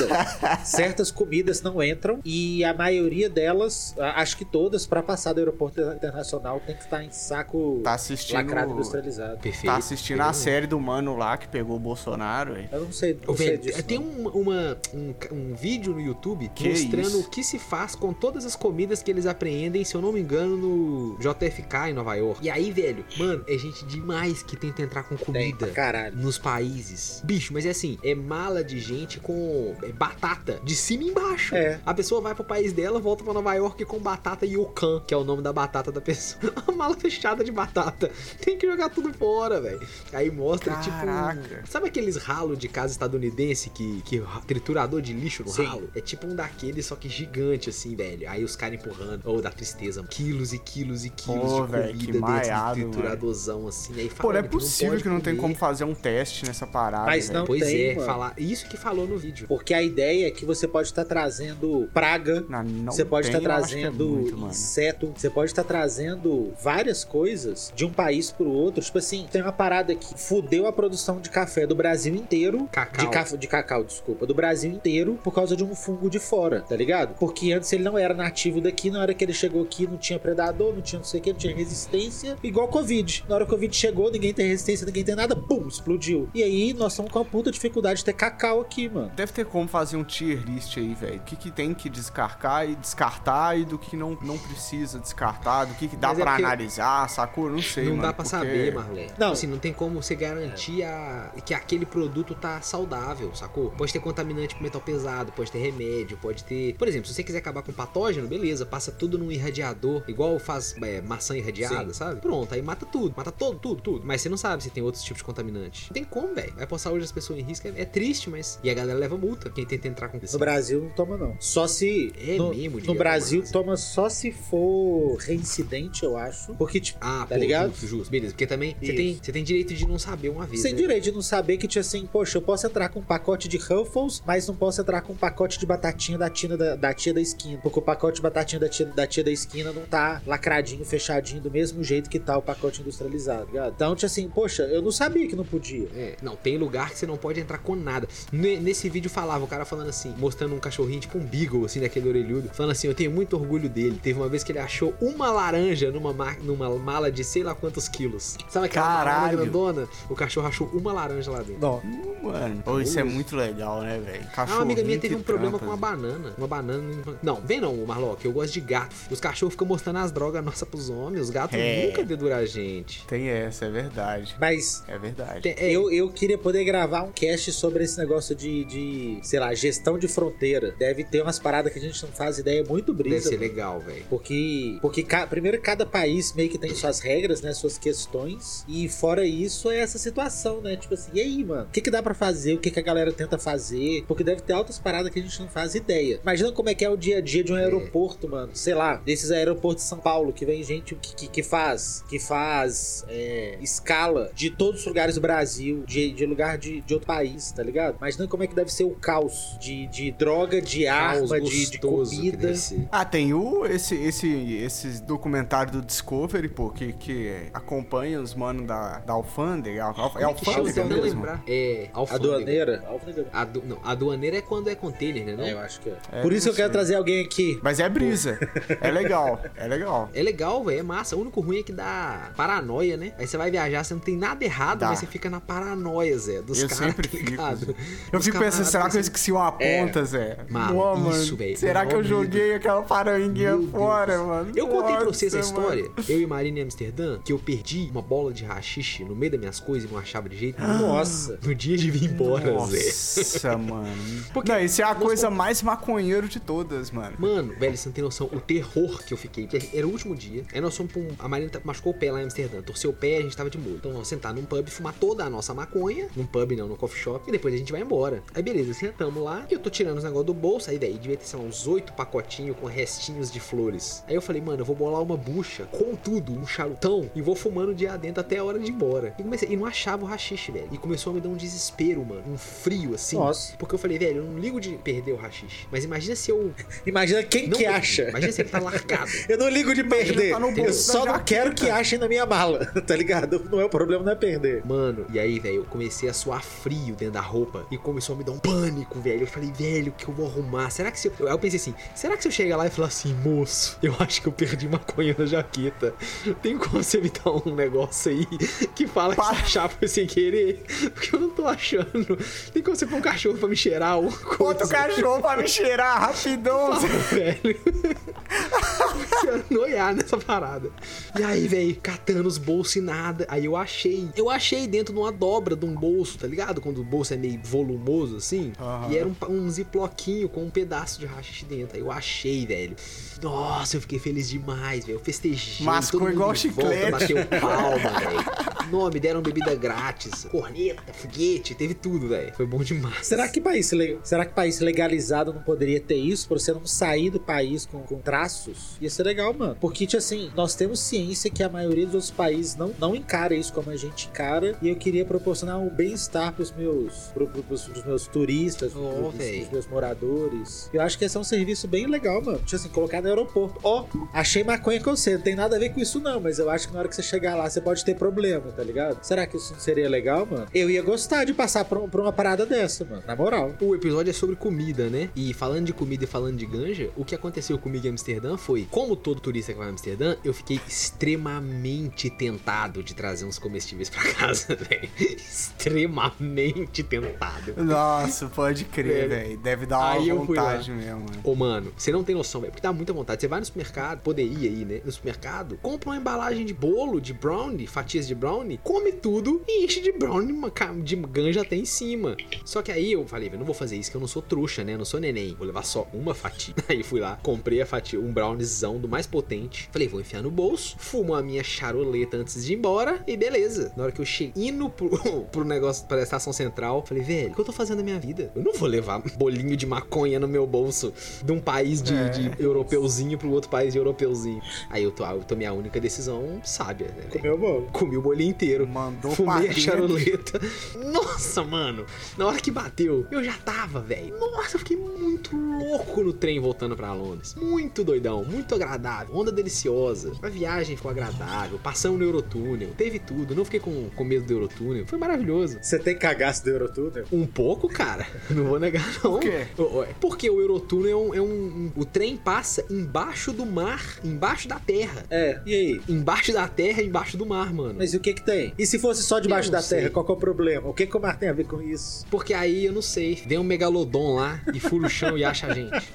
Certas comidas não entram e a maioria delas, acho que todas, pra passar do aeroporto internacional, tem que estar em saco Tá assistindo- lacrado industrializado. Perfeito. Tá assistindo a série do mano lá que pegou o Bolsonaro. Eu não sei, não sei disso. tem não. um, uma- um, um vídeo no YouTube Que mostrando? O que se faz com todas as comidas que eles apreendem, se eu não me engano, no JFK em Nova York. E aí, velho, mano, é gente demais que tenta entrar com comida. caralho. Nos países. Bicho, mas é assim, é mala de gente com é, batata de cima e embaixo. É. A pessoa vai pro país dela, volta pra Nova York com batata Yokan, que é o nome da batata da pessoa. A mala fechada de batata. Tem que jogar tudo fora, velho. Aí mostra, Caraca. tipo. Sabe aqueles ralos de casa estadunidense que, que triturador de lixo no Sim. ralo? É tipo um daqueles, só que gigante, assim, velho. Aí os caras empurrando. Ou da tristeza. Quilos e quilos e quilos Pô, de velho, comida dentro maiado, de trituradozão, assim. Aí Pô, não é possível pode que não tem como fazer um teste nessa parada. Mas não Pois tem, é, mano. falar. Isso que falou no vídeo. Porque a ideia é que você pode estar trazendo praga, Não, não você pode estar que é trazendo muito, mano. inseto, você pode estar trazendo várias coisas de um país pro outro. Tipo assim, tem uma parada que fudeu a produção de café do Brasil inteiro. Cacau. De, caf- de cacau, desculpa. Do Brasil inteiro por causa de um fungo de fora, tá ligado? Porque antes ele não era nativo daqui, na hora que ele chegou aqui não tinha predador, não tinha não sei o que, não tinha resistência, igual Covid. Na hora que o Covid chegou, ninguém tem resistência, ninguém tem nada, bum, explodiu. E aí nós estamos com uma puta dificuldade de ter cacau aqui, mano. Deve ter como fazer um tier list aí, velho. O que, que tem que descartar e descartar e do que não, não precisa descartar, do que, que dá Mas é pra porque- analisar, sacou? Não sei, não mano. dá pra porque- saber, Marlé. Não. Não. Assim, não tem como você garantir a... que aquele produto tá saudável, sacou? Pode ter contaminante com metal pesado, pode ter remédio, pode ter. Por exemplo, se você quiser acabar com patógeno, beleza, passa tudo num irradiador, igual faz é, maçã irradiada, sabe? Pronto, aí mata tudo, mata todo, tudo, tudo. Mas você não sabe se tem outros tipos de contaminante. Não tem como, velho. Vai passar hoje as pessoas em risco, é, é triste, mas. E a galera leva multa. Quem tenta entrar com No Brasil não toma, não. Só se. É no, mesmo, No Brasil tomar. toma só se for reincidente, eu acho. Porque, tipo, Ah, tá pô, ligado? justo, justo. Beleza, porque também você Isso. tem, você tem direito de não saber uma vez. Sem né? direito de não saber que, tipo assim, poxa, eu posso entrar com um pacote de Ruffles, mas não posso entrar com um pacote de batatinha da tia da, da tia da esquina. Porque o pacote de batatinha da tia, da tia da esquina não tá lacradinho, fechadinho, do mesmo jeito que tá o pacote industrializado, ligado? Então, tipo assim, poxa, eu não sabia que não podia. É, não, tem lugar que você não pode entrar com nada. Ne- Nesse vídeo falava, o cara falando assim, mostrando um cachorrinho, tipo um beagle, assim, daquele orelhudo, falando assim, eu tenho muito orgulho dele. Teve uma vez que ele achou uma laranja numa, ma- numa mala de sei lá quantos quilos. Sabe aquela Caralho. grandona? O cachorro achou uma laranja lá dentro. Não. Mano, pô, isso é muito legal, né, velho? Ah, uma amiga minha teve um problema com uma banana. Uma banana. Não, vem não, Marlock, eu gosto de gato. Os cachorros ficam mostrando as drogas nossas pros homens. Os gatos É. nunca deduram a gente. Tem essa, é verdade. Mas É verdade. Tem- é, Eu, eu queria poder gravar um cast sobre esse negócio de, de, sei lá, gestão de fronteira. Deve ter umas paradas que a gente não faz ideia muito deve brisa. ser mano. legal, velho. Porque, porque ca- primeiro cada país meio que tem suas regras, né? Suas questões. E fora isso é essa situação, né? Tipo assim, e aí, mano? O que, que dá pra fazer? O que, que a galera tenta fazer? Porque deve ter altas paradas que a gente não faz ideia. Imagina como é que é o dia a dia de um aeroporto, mano. Sei lá, desses aeroportos de São Paulo, que vem gente que, que, que faz. Que faz é, escala de todos os lugares do Brasil, de, de lugar de, de outro país, tá ligado? Imagina como é que deve ser o caos de, de droga, de Caos arma, de, de comida. Ah, tem o, esse, esse, esse documentário do Discovery, pô, que, que acompanha os manos da, da alfândega. Alf- É é alfândega mesmo? lembrar. É, alfândega. Aduaneira? Alfândega. A du- não, a aduaneira é quando é container, né? Não? É, eu acho que é. É, Por isso que eu quero trazer alguém aqui. Mas é brisa. É legal, é legal. É legal, velho, é massa. O único ruim é que dá paranoia, né? Aí você vai viajar, você não tem nada errado, Dá. mas você fica na paranoia, Zé, dos Eu caras, sempre tá fico. ligado? Eu fico pensando, será que eu esqueci uma É. ponta, Zé? Mano, isso, velho. Será que eu joguei aquela paranguinha Deus fora, céu. mano? Eu contei pra você essa Nossa, história, mano. eu e Marina em Amsterdã, que eu perdi uma bola de rachixe no meio das minhas coisas e não achava de jeito nenhum. Nossa. No dia de vir embora, Zé. Nossa, mano. Porque não, isso é a coisa mais maconheiro de todas, mano. Mano, velho, você não tem noção o terror que eu fiquei. Porque era o último dia. Aí nós fomos pra um. A Marina tá- machucou o pé lá em Amsterdã. Torceu o pé, a gente tava de molho. Então vamos sentar num pub, fumar toda a nossa maconha. Num pub não, no coffee shop. E depois a gente vai embora. Aí beleza, sentamos lá. E eu tô tirando os negócios do bolso. Aí, velho, devia ter, sei lá, uns oito pacotinhos com restinhos de flores. Aí eu falei, mano, eu vou bolar uma bucha com tudo, um charutão. E vou fumando de adentro até a hora de ir embora. E comecei. E não achava o rachixe, velho. E começou a me dar um desespero, mano. Um frio assim. Nossa. Porque eu falei, velho, eu não ligo de perder o rachixe. Mas imagina se eu Imagina quem não que acha. Imagina se ele tá largado. Eu não ligo de perder. tá eu só não quero que achem na minha mala, tá ligado? Não é o problema, não é perder. Mano, e aí, velho, eu comecei a suar frio dentro da roupa e começou a me dar um pânico, velho. Eu falei, velho, o que eu vou arrumar? Será que se eu. Aí eu pensei assim, será que se eu chegar lá e falar assim, moço, eu acho que eu perdi maconha na jaqueta. Tem como você me dar um negócio aí que fala que Para. você achava foi sem querer? Porque eu não tô achando. Tem como você pôr um cachorro pra me cheirar alguma coisa? Bota o cachorro pra me cheirar rapidão, Zé. velho. Noiar nessa parada. E aí, velho, catando os bolsos e nada. Aí eu achei. Eu achei dentro de uma dobra de um bolso, tá ligado? Quando o bolso é meio volumoso assim. Aham. E era um, um ziploquinho com um pedaço de rachixe dentro. Aí eu achei, velho. Nossa, eu fiquei feliz demais, velho. Eu festejei. Mascou todo mundo igual chiclete. Volta, bateu palma, velho. Não, me deram bebida grátis. Corneta, foguete, teve tudo, velho. Foi bom demais. Será que país, será que país legalizado não poderia ter isso pra você não sair do país com, com traços? Ia ser legal, mano. Porque, tipo assim, nós temos ciência que a maioria dos outros países não, não encara isso como a gente encara. E eu queria proporcionar um bem-estar pros meus, pro, pro, pros, pros meus turistas, Oh, pros, pros meus moradores. Eu acho que esse é um serviço bem legal, mano. Tipo assim, colocar no aeroporto. Ó, achei maconha com você. Não tem nada a ver com isso, não. Mas eu acho que na hora que você chegar lá, você pode ter problema. tá ligado? Será que isso não seria legal, mano? Eu ia gostar de passar por, por uma parada dessa, mano. Na moral. O episódio é sobre comida, né? E falando de comida e falando de ganja, o que aconteceu comigo em Amsterdã foi, como todo turista que vai a Amsterdã, eu fiquei extremamente tentado de trazer uns comestíveis pra casa, velho. Extremamente tentado. Nossa, pode crer, Velho. Deve dar uma Aí vontade mesmo, mano. Ô, mano, você não tem noção, velho, porque dá muita vontade. Você vai no supermercado, poderia ir, né? No supermercado, compra uma embalagem de bolo, de brownie, fatias de brownie, come tudo e enche de brownie, uma de ganja até em cima. Só que aí eu falei, velho, não vou fazer isso, que eu não sou trouxa, né? Eu não sou neném. Vou levar só uma fatia. Aí fui lá, comprei a fatia, um browniezão do mais potente. Falei, vou enfiar no bolso, fumo a minha charoleta antes de ir embora e beleza. Na hora que eu cheguei indo pro, pro negócio, pra estação central, falei, velho, o que eu tô fazendo na minha vida? Eu não vou levar bolinho de maconha no meu bolso de um país de, É. de europeuzinho pro outro país de europeuzinho. Aí eu, to, eu tomei a única decisão sábia, né? Comeu bolo. Comi o bolinho inteiro. Mandou Fumei a charoleta. Nossa, mano. Na hora que bateu, eu já tava, velho. Nossa, eu fiquei muito louco no trem voltando pra Londres. Muito doidão, muito agradável. Onda deliciosa. A viagem ficou agradável. Passamos no Eurotúnel. Teve tudo. Não fiquei com, com medo do Eurotúnel. Foi maravilhoso. Você tem cagaço do Eurotúnel? Um pouco, cara. Não vou negar, não. Por quê? O- Porque o Eurotúnel é um, é um- um- O trem passa embaixo do mar, embaixo da terra. É, e aí? Embaixo da terra, embaixo do mar, mano. Mas e o que que tem? E se fosse só debaixo da sei. terra, qual que é o problema? O que que o mar tem a ver com isso? Porque aí eu não sei. Vem um megalodon lá e fura o chão e acha a gente.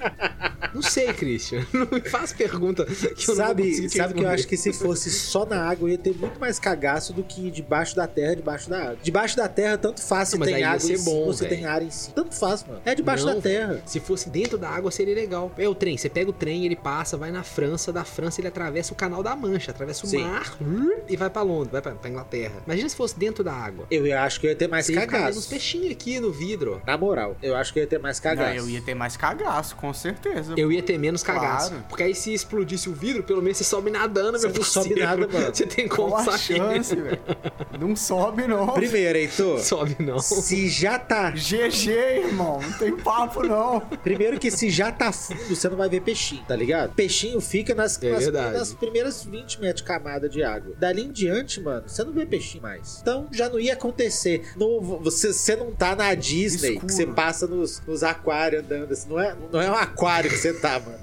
Não sei, Christian. Não me faz pergunta que eu não sabe, te sabe que eu acho que se fosse só na água, ia ter muito mais cagaço do que debaixo da terra, debaixo da água. Debaixo da terra, tanto faz se Não, mas aí tem ia água ser em cima bom, ou se velho. tem ar em cima. Tanto faz, mano. É debaixo Não, da terra. Se fosse dentro da água, seria legal. É o trem. Você pega o trem, ele passa, vai na França. Da França, ele atravessa o Canal da Mancha. Atravessa o Sim. mar e vai pra Londres, vai pra, pra Inglaterra. Imagina se fosse dentro da água. Eu acho que eu ia ter mais Você vendo uns cagaço. peixinhos aqui no vidro. Na moral, eu acho que eu ia ter mais Não, cagaço. eu ia ter mais cagaço, com certeza. Eu ia ter menos cagaço. Claro. Porque aí se explodisse o vidro, pelo menos você sobe nadando, Você meu não sobe nada, mano. Você tem como Qual a sair. chance, velho? Não sobe, não. Primeiro, Heitor, Sobe não. se já tá. GG, irmão. Não tem papo, não. Primeiro que se já tá fundo, você não vai ver peixinho, tá ligado? Peixinho fica nas, É nas, nas primeiras 20 metros de camada de água. Dali em diante, mano, você não vê peixinho mais. Então já não ia acontecer. Não, você, você não tá na Disney, Escuro. que você passa nos, nos aquários andando assim. Não é, não é um aquário que você tá, mano.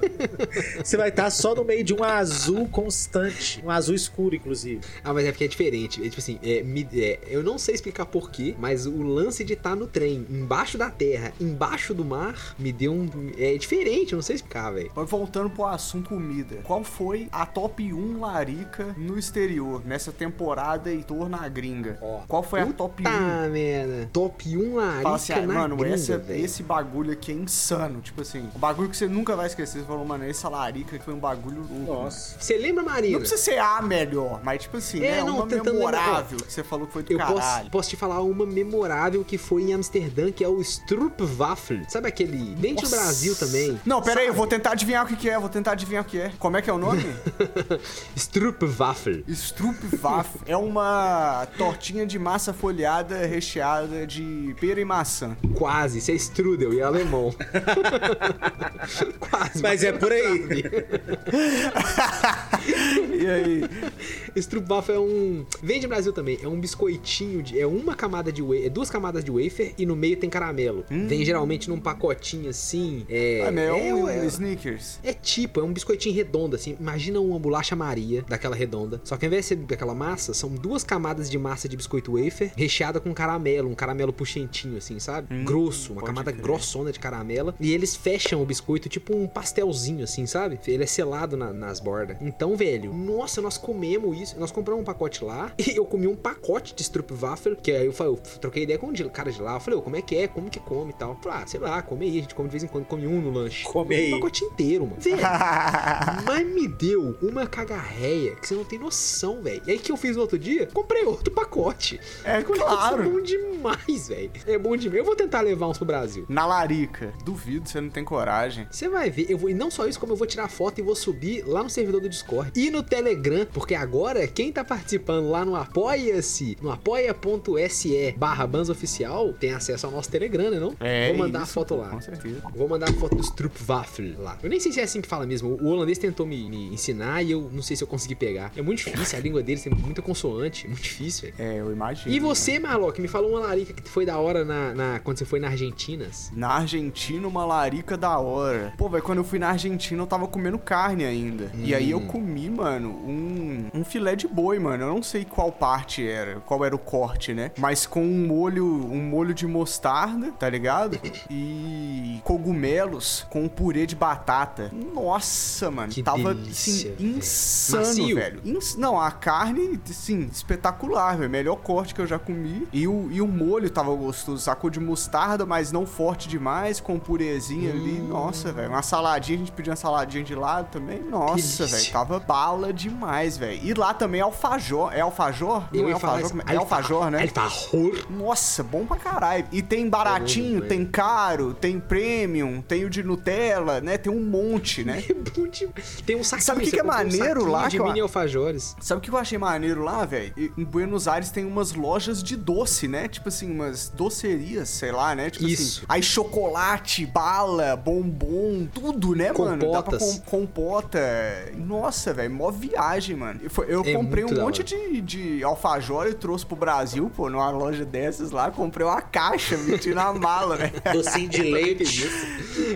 Você vai estar só no meio de um azul constante. Um azul escuro, inclusive. Ah, mas é porque é diferente. É, tipo assim, é, me- é, eu não sei explicar porquê, mas o lance de estar no trem, embaixo da terra, embaixo do mar, me deu um. É diferente, eu não sei explicar, velho. Mas voltando pro assunto comida. Qual foi a top 1 larica no exterior, nessa temporada Heitor na gringa? Ó, Qual foi a top 1? Tá, merda. Top 1 larica Fala assim, ah, na mano, gringa, essa- esse bagulho aqui é insano. Tipo assim, um bagulho que você nunca vai esquecer. Você falou, mano, essa larica que foi um bagulho louco. Nossa. Você lembra, Marina? Não precisa ser a melhor, mas tipo assim, É, né? não, uma tentando memorável que você falou que foi do Eu caralho. posso, posso te falar uma memorável que foi em Amsterdã, que é o Stroopwafel. Sabe aquele... Dentro do. Brasil também. Não, pera aí, eu Sabe? vou tentar adivinhar o que, que é, vou tentar adivinhar o que é. Como é que é o nome? Stroopwafel. Stroopwafel é uma tortinha de massa folhada recheada de pera e maçã. Quase, isso é strudel e alemão. Quase. Mas é por aí. e aí? Stroopwafel é um... Vem de Brasil também. É um biscoitinho de... É uma camada de wafer... É duas camadas de wafer e no meio tem caramelo. Vem geralmente num pacotinho assim. É... Ah, meu, é, um é, Snickers. é tipo, é um biscoitinho redondo, assim. Imagina uma bolacha Maria, daquela redonda. Só que ao invés de ser daquela massa, são duas camadas de massa de biscoito wafer recheada com caramelo, um caramelo puxentinho, assim, sabe? Grosso, uma camada crer. grossona de caramelo. E eles fecham o biscoito tipo um pastelzinho, assim, sabe? Ele é selado na- nas bordas. Então, velho, nossa, nós comemos isso. Nós compramos um pacote lá e eu comi um pacote de Stroopwafel, que aí eu, falei, eu troquei ideia com o cara de lá. Eu falei, ô, como é que é? Como que come e tal? Eu falei, ah, sei lá, come aí. A gente come de vez em quando, come um no lanche. Come Um pacote inteiro, mano. Velho, mas me deu uma cagarreia que você não tem noção, velho. E aí que eu fiz no outro dia? Comprei outro pacote. É claro. É bom demais, velho. É bom demais. Eu vou tentar levar uns pro Brasil. Na larica. Duvido, você não tem coragem. Você vai ver, eu vou, e não só isso, como eu vou tirar foto e vou subir lá no servidor do Discord e no Telegram, porque agora quem tá participando lá no Apoia-se, no apoia.se barra Oficial, tem acesso ao nosso Telegram, né não? É, Vou mandar a isso, foto pô, lá. Com certeza. Vou mandar a foto do Stroopwafel lá. Eu nem sei se é assim que fala mesmo. O holandês tentou me, me ensinar e eu não sei se eu consegui pegar. É muito difícil, a língua deles tem muita consoante. É muito difícil, velho. É, eu imagino. E você, Marlock, me falou uma larica que foi da hora na, na- quando você foi na Argentinas. Na Argentina, uma larica da hora. Pô, velho, quando eu fui na Argentina, eu tava comendo carne ainda. E aí eu Hum. comi, mano, um, um filé de boi, mano. Eu não sei qual parte era, qual era o corte, né? Mas com um molho, um molho de mostarda, tá ligado? E cogumelos com um purê de batata. Nossa, mano. Que tava, delícia, assim, insano, Macio? velho. Ins- Não, a carne, assim, espetacular, velho. Melhor corte que eu já comi. E o, e o molho tava gostoso. Sacou de mostarda, mas não forte demais, com um purezinho ali. Hum. Nossa, velho. Uma saladinha, a gente pediu uma saladinha de lado também. Nossa, velho. Tava bala demais, velho. E lá também é alfajor. É alfajor? Não é alfajor? É alfajor, né? Alfajor. Nossa, bom pra caralho. E tem baratinho, É bom, tem caro, tem premium, tem o de Nutella, né? Tem um monte, né? É. Tem um saquinho. Sabe o que que é um maneiro saquinho lá de que eu- mini alfajores. Sabe o que eu achei maneiro lá, velho? Em Buenos Aires tem umas lojas de doce, né? Tipo assim, umas docerias, sei lá, né? Tipo Isso. assim. Aí chocolate, bala, bombom, tudo, né, mano? Dá pra Compotas. com, compota. Nossa, velho, mó viagem, mano. Eu, É comprei um monte de, de alfajor e trouxe pro Brasil, pô, numa loja dessas lá. Comprei uma caixa, meti na mala, né? Docinho de leite.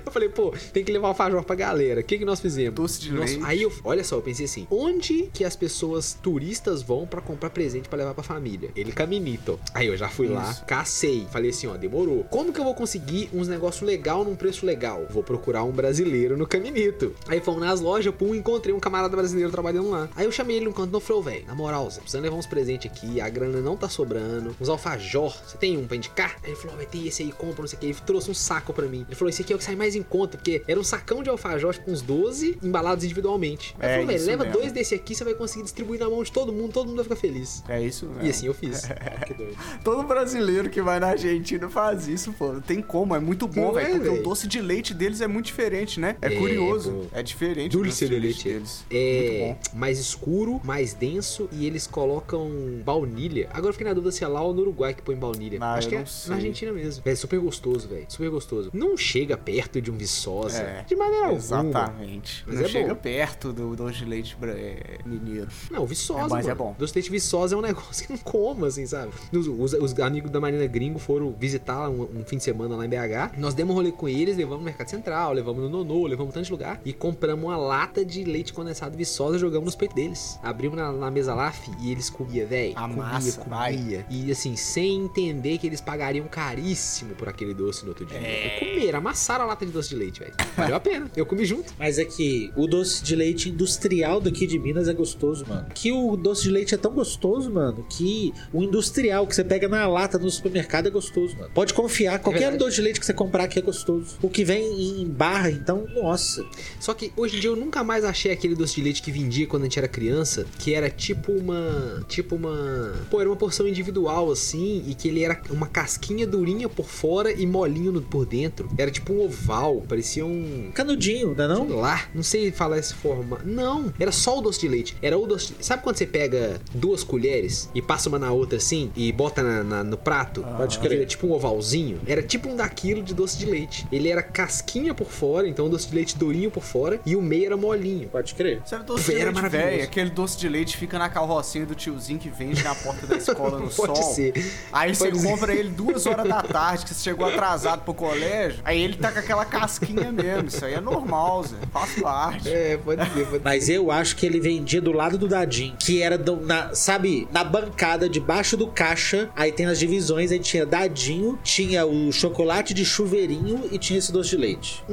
Eu falei, pô, tem que levar alfajor pra galera. O que, que nós fizemos? Doce de Nós- leite. Aí eu, olha só, eu pensei assim: onde que as pessoas turistas vão pra comprar presente pra levar pra família? Ele caminito. Aí eu já fui lá, Isso. cacei. Falei assim: ó, demorou. Como que eu vou conseguir uns negócios legal num preço legal? Vou procurar um brasileiro no caminito. Aí fomos nas lojas, pum, encontrei um camarada brasileiro trabalhando lá. Aí eu chamei ele num canto e falei, velho, na moral, você precisa levar uns presentes aqui, a grana não tá sobrando. Uns alfajor, você tem um pra indicar? Aí ele falou, vai ter esse aí, compra, não sei o que. Ele trouxe um saco pra mim. Ele falou, esse aqui é o que sai mais em conta, porque era um sacão de alfajor, tipo uns 12, embalados individualmente. Aí É ele falou, velho, leva mesmo. dois desse aqui, você vai conseguir distribuir na mão de todo mundo, todo mundo vai ficar feliz. É isso, né? E assim eu fiz. que doido. Todo brasileiro que vai na Argentina faz isso, pô. Não tem como, é muito bom, velho. é, porque o doce de leite deles é muito diferente, né? É, É, curioso. pô. É diferente. Dulce de leite. deles. É mais escuro, mais denso e eles colocam baunilha. Agora eu fiquei na dúvida se é lá ou no Uruguai que põe baunilha. Ah, Acho que é sei. na Argentina mesmo. É super gostoso, velho. Super gostoso. Não chega perto de um Viçosa. É, de maneira alguma. Exatamente. Mas Não é chega bom. perto do doce de leite é, mineiro. Não, Viçosa, É, mas mano. é bom. Doce de leite Viçosa é um negócio que não como, assim, sabe? Os, os- os amigos da Marina Gringo foram visitar um, um fim de semana lá em BH. Nós demos um rolê com eles, levamos no Mercado Central, levamos no Nonô, levamos tanto de lugar. E compramos uma lata de leite condensado Viçosa e jogamos nos peitos deles. Abrimos na, na mesa lá, fi, e eles comiam, velho. A Comia, massa, vai. comia. E assim, sem entender que eles pagariam caríssimo por aquele doce no outro dia. É. Comeram, amassaram a lata de doce de leite, velho. Valeu a pena. Eu comi junto. Mas é que o doce de leite industrial daqui de Minas é gostoso, mano. Que o doce de leite é tão gostoso, mano, que o industrial que você pega na lata no supermercado é gostoso, mano. Pode confiar, qualquer verdade. doce de leite que você comprar aqui é gostoso. O que vem em barra, então, nossa. Só que hoje em dia eu nunca mais achei aquele doce de leite que vendia quando a gente era criança, que era tipo uma. Tipo uma. Pô, era uma porção individual assim, e que ele era uma casquinha durinha por fora e molinho no- por dentro. Era tipo um oval, parecia um. Canudinho, não é Sei não? lá, não sei falar esse forma. Não, era só o doce de leite. Era o doce. Sabe quando você pega duas colheres e passa uma na outra assim e bota na- na- no prato? Pode crer. Vira tipo um ovalzinho. Era tipo um daquilo de doce de leite. Ele era casquinha por fora, então doce de leite durinho por fora e o meio era molinho. Pode crer. Sabe doce Era de leite, maravilhoso. velho? Aquele doce de leite fica na carrocinha do tiozinho que vende na porta da escola no Pode sol. ser. Aí você Pode ser. compra ele duas horas da tarde, que você chegou atrasado pro colégio. Aí ele tá com aquela casquinha mesmo. Isso aí é normal, Zé. Faz parte. É, pode ser, pode Mas eu acho que ele vendia do lado do dadinho, que era, do- na, sabe, na bancada, debaixo do caixa. Aí tem as divisões, aí tinha dadinho, tinha o chocolate de chuveirinho e tinha esse doce de leite.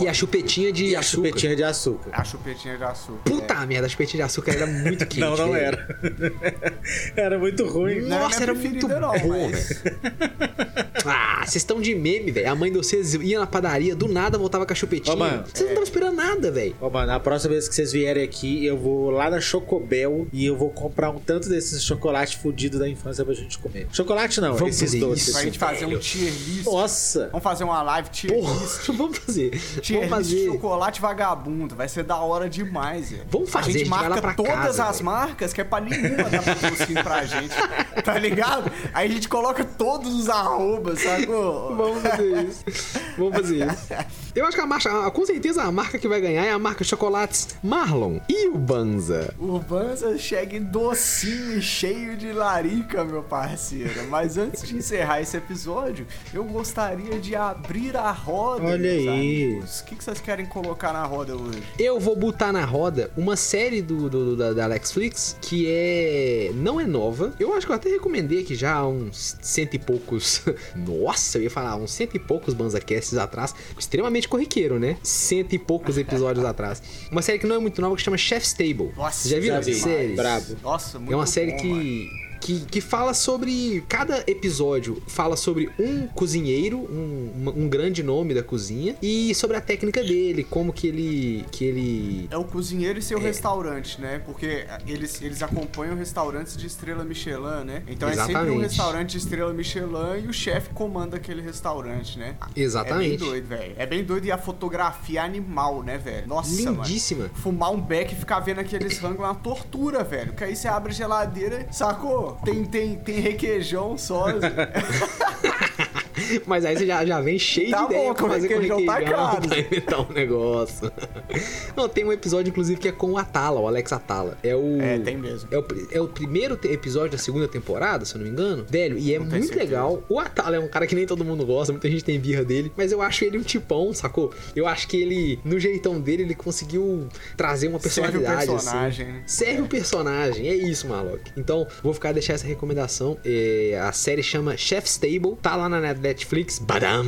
E a chupetinha de E a açúcar. chupetinha de açúcar. A chupetinha de açúcar. Puta merda, a chupetinha de açúcar era muito quente. não, não velho. era. era muito ruim. Não é Nossa, era preferida, muito não, bom, mas- Ah, vocês estão de meme, velho. A mãe de vocês ia na padaria, do nada voltava com a chupetinha. Ô, mano, vocês não estavam esperando nada, velho. Ó, mano, a próxima vez que vocês vierem aqui, eu vou lá na Chocobel e eu vou comprar um tanto desses chocolates fudidos da infância pra gente comer. Chocolate não, Vamos esses fazer doces. Pra gente fazer um tier list. Nossa! Vamos fazer uma live tier Porra, vamos fazer. Vamos fazer. chocolate vagabundo. Vai ser da hora demais, velho. Vamos fazer, A a gente gente vai lá marca todas casa, as velho. marcas que é pra nenhuma dar patrocínio pra gente. Tá ligado? Aí a gente coloca todos os arrobas, sacou? Vamos fazer isso. Vamos fazer isso. Eu acho que a marca, a- com certeza a marca que vai ganhar é a marca Chocolates Marlon e o Banza. O Banza chega docinho e cheio de larica, meu parceiro. Mas antes de encerrar esse episódio, eu gostaria de abrir a roda. Olha meus aí. amigos. O que, que vocês querem colocar na roda hoje? Eu vou botar na roda uma série do, do- da, da Netflix que é. não é nova. Eu acho que eu até recomendei aqui já há uns cento e poucos. Nossa, eu ia falar, uns cento e poucos BanzaCasts atrás. Extremamente corriqueiro, né? Cento e poucos episódios atrás. Uma série que não é muito nova que chama Chef's Table. Nossa, já viram já essa série? Brabo. Nossa, muito É uma série bom, que, mano. Que, que fala sobre. Cada episódio fala sobre um cozinheiro, um, um grande nome da cozinha, e sobre a técnica dele, como que ele. que ele. É o cozinheiro e seu restaurante, né? Porque eles, eles acompanham restaurantes de estrela Michelin, né? Então é sempre um Exatamente. restaurante de estrela Michelin e o chefe comanda aquele restaurante, né? É bem Exatamente. doido, velho. É bem doido e a fotografia é animal, né, velho? Nossa, mano. Lindíssima. Fumar um beck e ficar vendo aqueles rangos é uma tortura, velho. Porque aí você abre a geladeira, sacou? Tem, tem, tem requeijão só. Mas aí você já, já vem cheio Tá de ideia bom, pra fazer com requeijão tá caro. pra inventar um negócio. Não, tem um episódio, inclusive, que é com o Atala, o Alex Atala. É o. É, tem mesmo. É o, é o primeiro episódio da segunda temporada, se eu não me engano. Velho, e é Não muito legal. O Atala é um cara que nem todo mundo gosta, muita gente tem birra dele, mas eu acho ele um tipão, sacou? Eu acho que ele, no jeitão dele, ele conseguiu trazer uma Serve o personalidade. personagem, assim. né? Serve o personagem, é isso, Marlock. Então, vou ficar deixar essa recomendação. É, a série chama Chef's Table, tá lá na Netflix. Badam!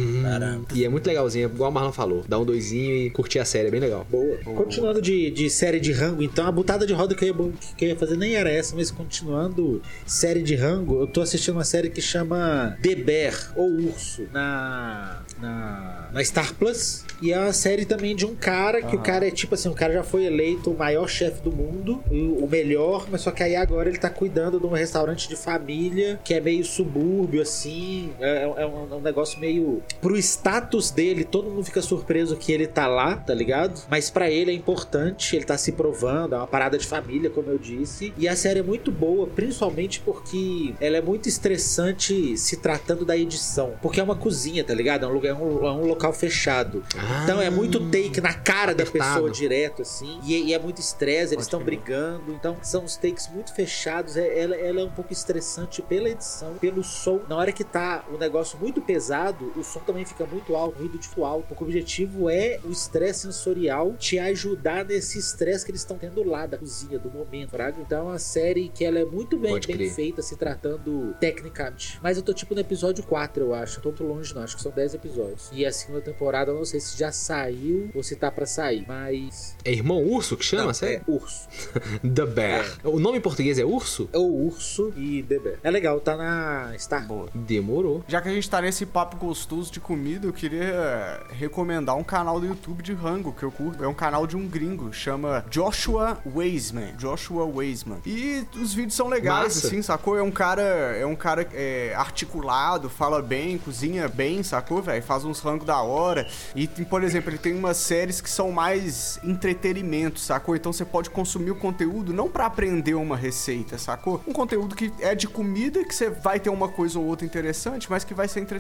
E é muito legalzinho, igual o Marlon falou. Dá um doisinho e curtir a série, é bem legal. Boa. Continuando de, de série de rango, então a butada de roda que eu, ia, que eu ia fazer nem era essa, mas continuando série de rango, eu tô assistindo uma série que chama The Bear, ou Urso, na, na, na Star Plus. E é uma série também de um cara que o cara é tipo assim, o cara já foi eleito o maior chefe do mundo, o, o melhor, mas só que aí agora ele tá cuidando de um restaurante de família que é meio subúrbio, assim. É, é um, um negócio meio. Pro status dele, todo mundo fica surpreso que ele tá lá, tá ligado? Mas pra ele é importante, ele tá se provando, é uma parada de família, como eu disse. E a série é muito boa, principalmente porque ela é muito estressante se tratando da edição. Porque é uma cozinha, tá ligado? É um, lugar, é um, é um local fechado. Então é muito take na cara da apertado. pessoa direto, assim. E, e é muito estresse, eles estão brigando. Então são os takes muito fechados. É- ela, ela é um pouco estressante pela edição, pelo som. Na hora que tá o negócio muito pesado, o som também fica muito alto, ruído de alto. Porque o objetivo é o estresse sensorial te ajudar nesse estresse que eles estão tendo lá da cozinha, do momento, fraga. Então é uma série que ela é muito bem, bem feita, se tratando tecnicamente. Mas eu tô tipo no episódio 4, eu acho. Não tô muito longe, não. Acho que são 10 episódios. E a segunda temporada, eu não sei se já saiu ou se tá pra sair. Mas. É Irmão Urso que chama série? é Urso. The Bear. O nome em português é Urso? É o Urso e Bebê. É legal, tá na Star. Boa. Demorou. Já que a gente tá nesse papo gostoso de comida, eu queria recomendar um canal do YouTube de rango que eu curto. É um canal de um gringo, chama Joshua Weisman. Joshua Weisman. E os vídeos são legais, Massa. assim, sacou? É um cara, é um cara é, articulado, fala bem, cozinha bem, sacou, velho? Faz uns rangos da hora. E, por exemplo, ele tem umas séries que são mais entretenimento, sacou? Então você pode consumir o conteúdo não pra aprender uma receita, sacou? Um conteúdo que é de comida, que você vai ter uma coisa ou outra interessante, mas que vai ser entretenimento.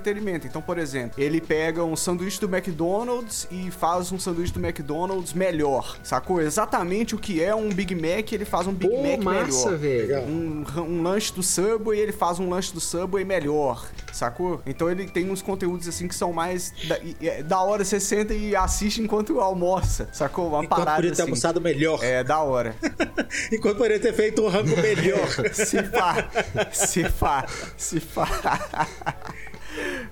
Então, por exemplo, ele pega um sanduíche do McDonald's e faz um sanduíche do McDonald's melhor, sacou? Exatamente o que é um Big Mac, ele faz um Big Pô, Mac massa, melhor. velho. Um, um lanche do Subway, ele faz um lanche do Subway melhor, sacou? Então ele tem uns conteúdos assim que são mais da, é, da hora, você senta e assiste enquanto almoça, sacou? Uma Enquanto parada podia ter assim. almoçado melhor. É, da hora. Enquanto poderia ter feito um rango melhor. se pá, se pá, se pá.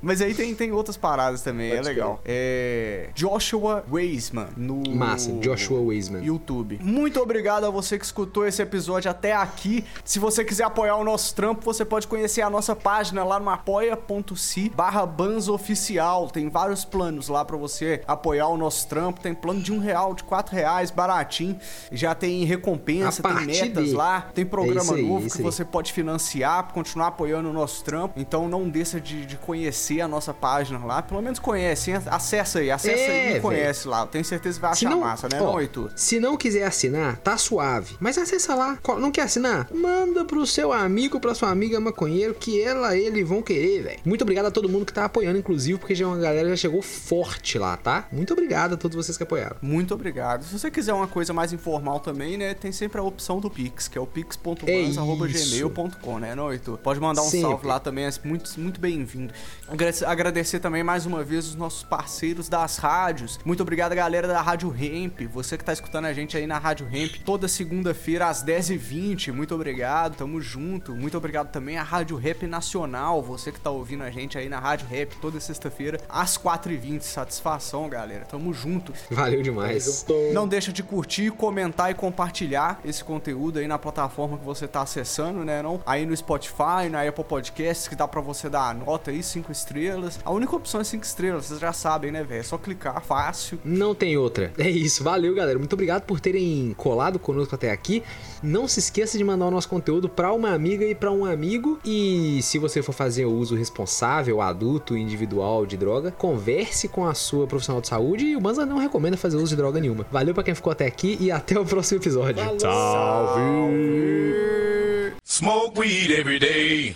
Mas aí tem, tem outras paradas também, Pode é legal. É. Joshua Weisman no. Massa, Joshua Weisman. YouTube. Muito obrigado a você que escutou esse episódio até aqui. Se você quiser apoiar o nosso trampo, você pode conhecer a nossa página lá no apoia.se barra oficial. Tem vários planos lá pra você apoiar o nosso trampo. Tem plano de um real, de quatro reais, baratinho. Já tem recompensa, tem metas de- lá, tem programa É aí, novo isso que você pode financiar, continuar apoiando o nosso trampo. Então não deixa de, de conhecer a nossa página lá. Pelo menos conhece, acessa aí, acessa É, aí e velho. conhece lá. Tenho certeza que vai achar não, massa, né, ó, não, Heitor? se não quiser assinar, tá suave. Mas acessa lá. Não quer assinar? Manda pro seu amigo, pra sua amiga maconheiro, que ela, ele vão querer, velho. Muito obrigado a todo mundo que tá apoiando, inclusive, porque já uma galera já chegou forte lá, tá? Muito obrigado a todos vocês que apoiaram. Muito obrigado. Se você quiser uma coisa mais informal também, né, tem sempre a opção do Pix, que é o pix.bans.gmail.com, né, não, Heitor? Pode mandar um Sempre. salve lá também, é muito, muito bem-vindo. Agradecer, também mais uma vez os nossos parceiros das rádios. Muito obrigado, galera da Rádio Hemp. Você que tá escutando a gente aí na Rádio Hemp toda segunda-feira às 10h20. Muito obrigado, tamo junto. Muito obrigado também à Rádio Rap Nacional. Você que tá ouvindo a gente aí na Rádio Rap toda sexta-feira às 4h20. Satisfação, galera. Tamo junto. Valeu demais. Não deixa de curtir, comentar e compartilhar esse conteúdo aí na plataforma que você tá acessando, né? Não? Aí no Spotify, na Apple Podcasts, que dá pra você dar a nota aí, cinco estrelas. A única opção é cinco estrelas, vocês já sabem, né, velho? É só clicar, fácil. Não tem outra. É isso. Valeu, galera. Muito obrigado por terem colado conosco até aqui. Não se esqueça de mandar o nosso conteúdo pra uma amiga e pra um amigo. E se você for fazer o uso responsável, adulto, individual de droga, converse com a sua profissional de saúde e o Banza não recomenda fazer uso de droga nenhuma. Valeu pra quem ficou até aqui e até o próximo episódio. Falou. Salve! Smoke weed every day.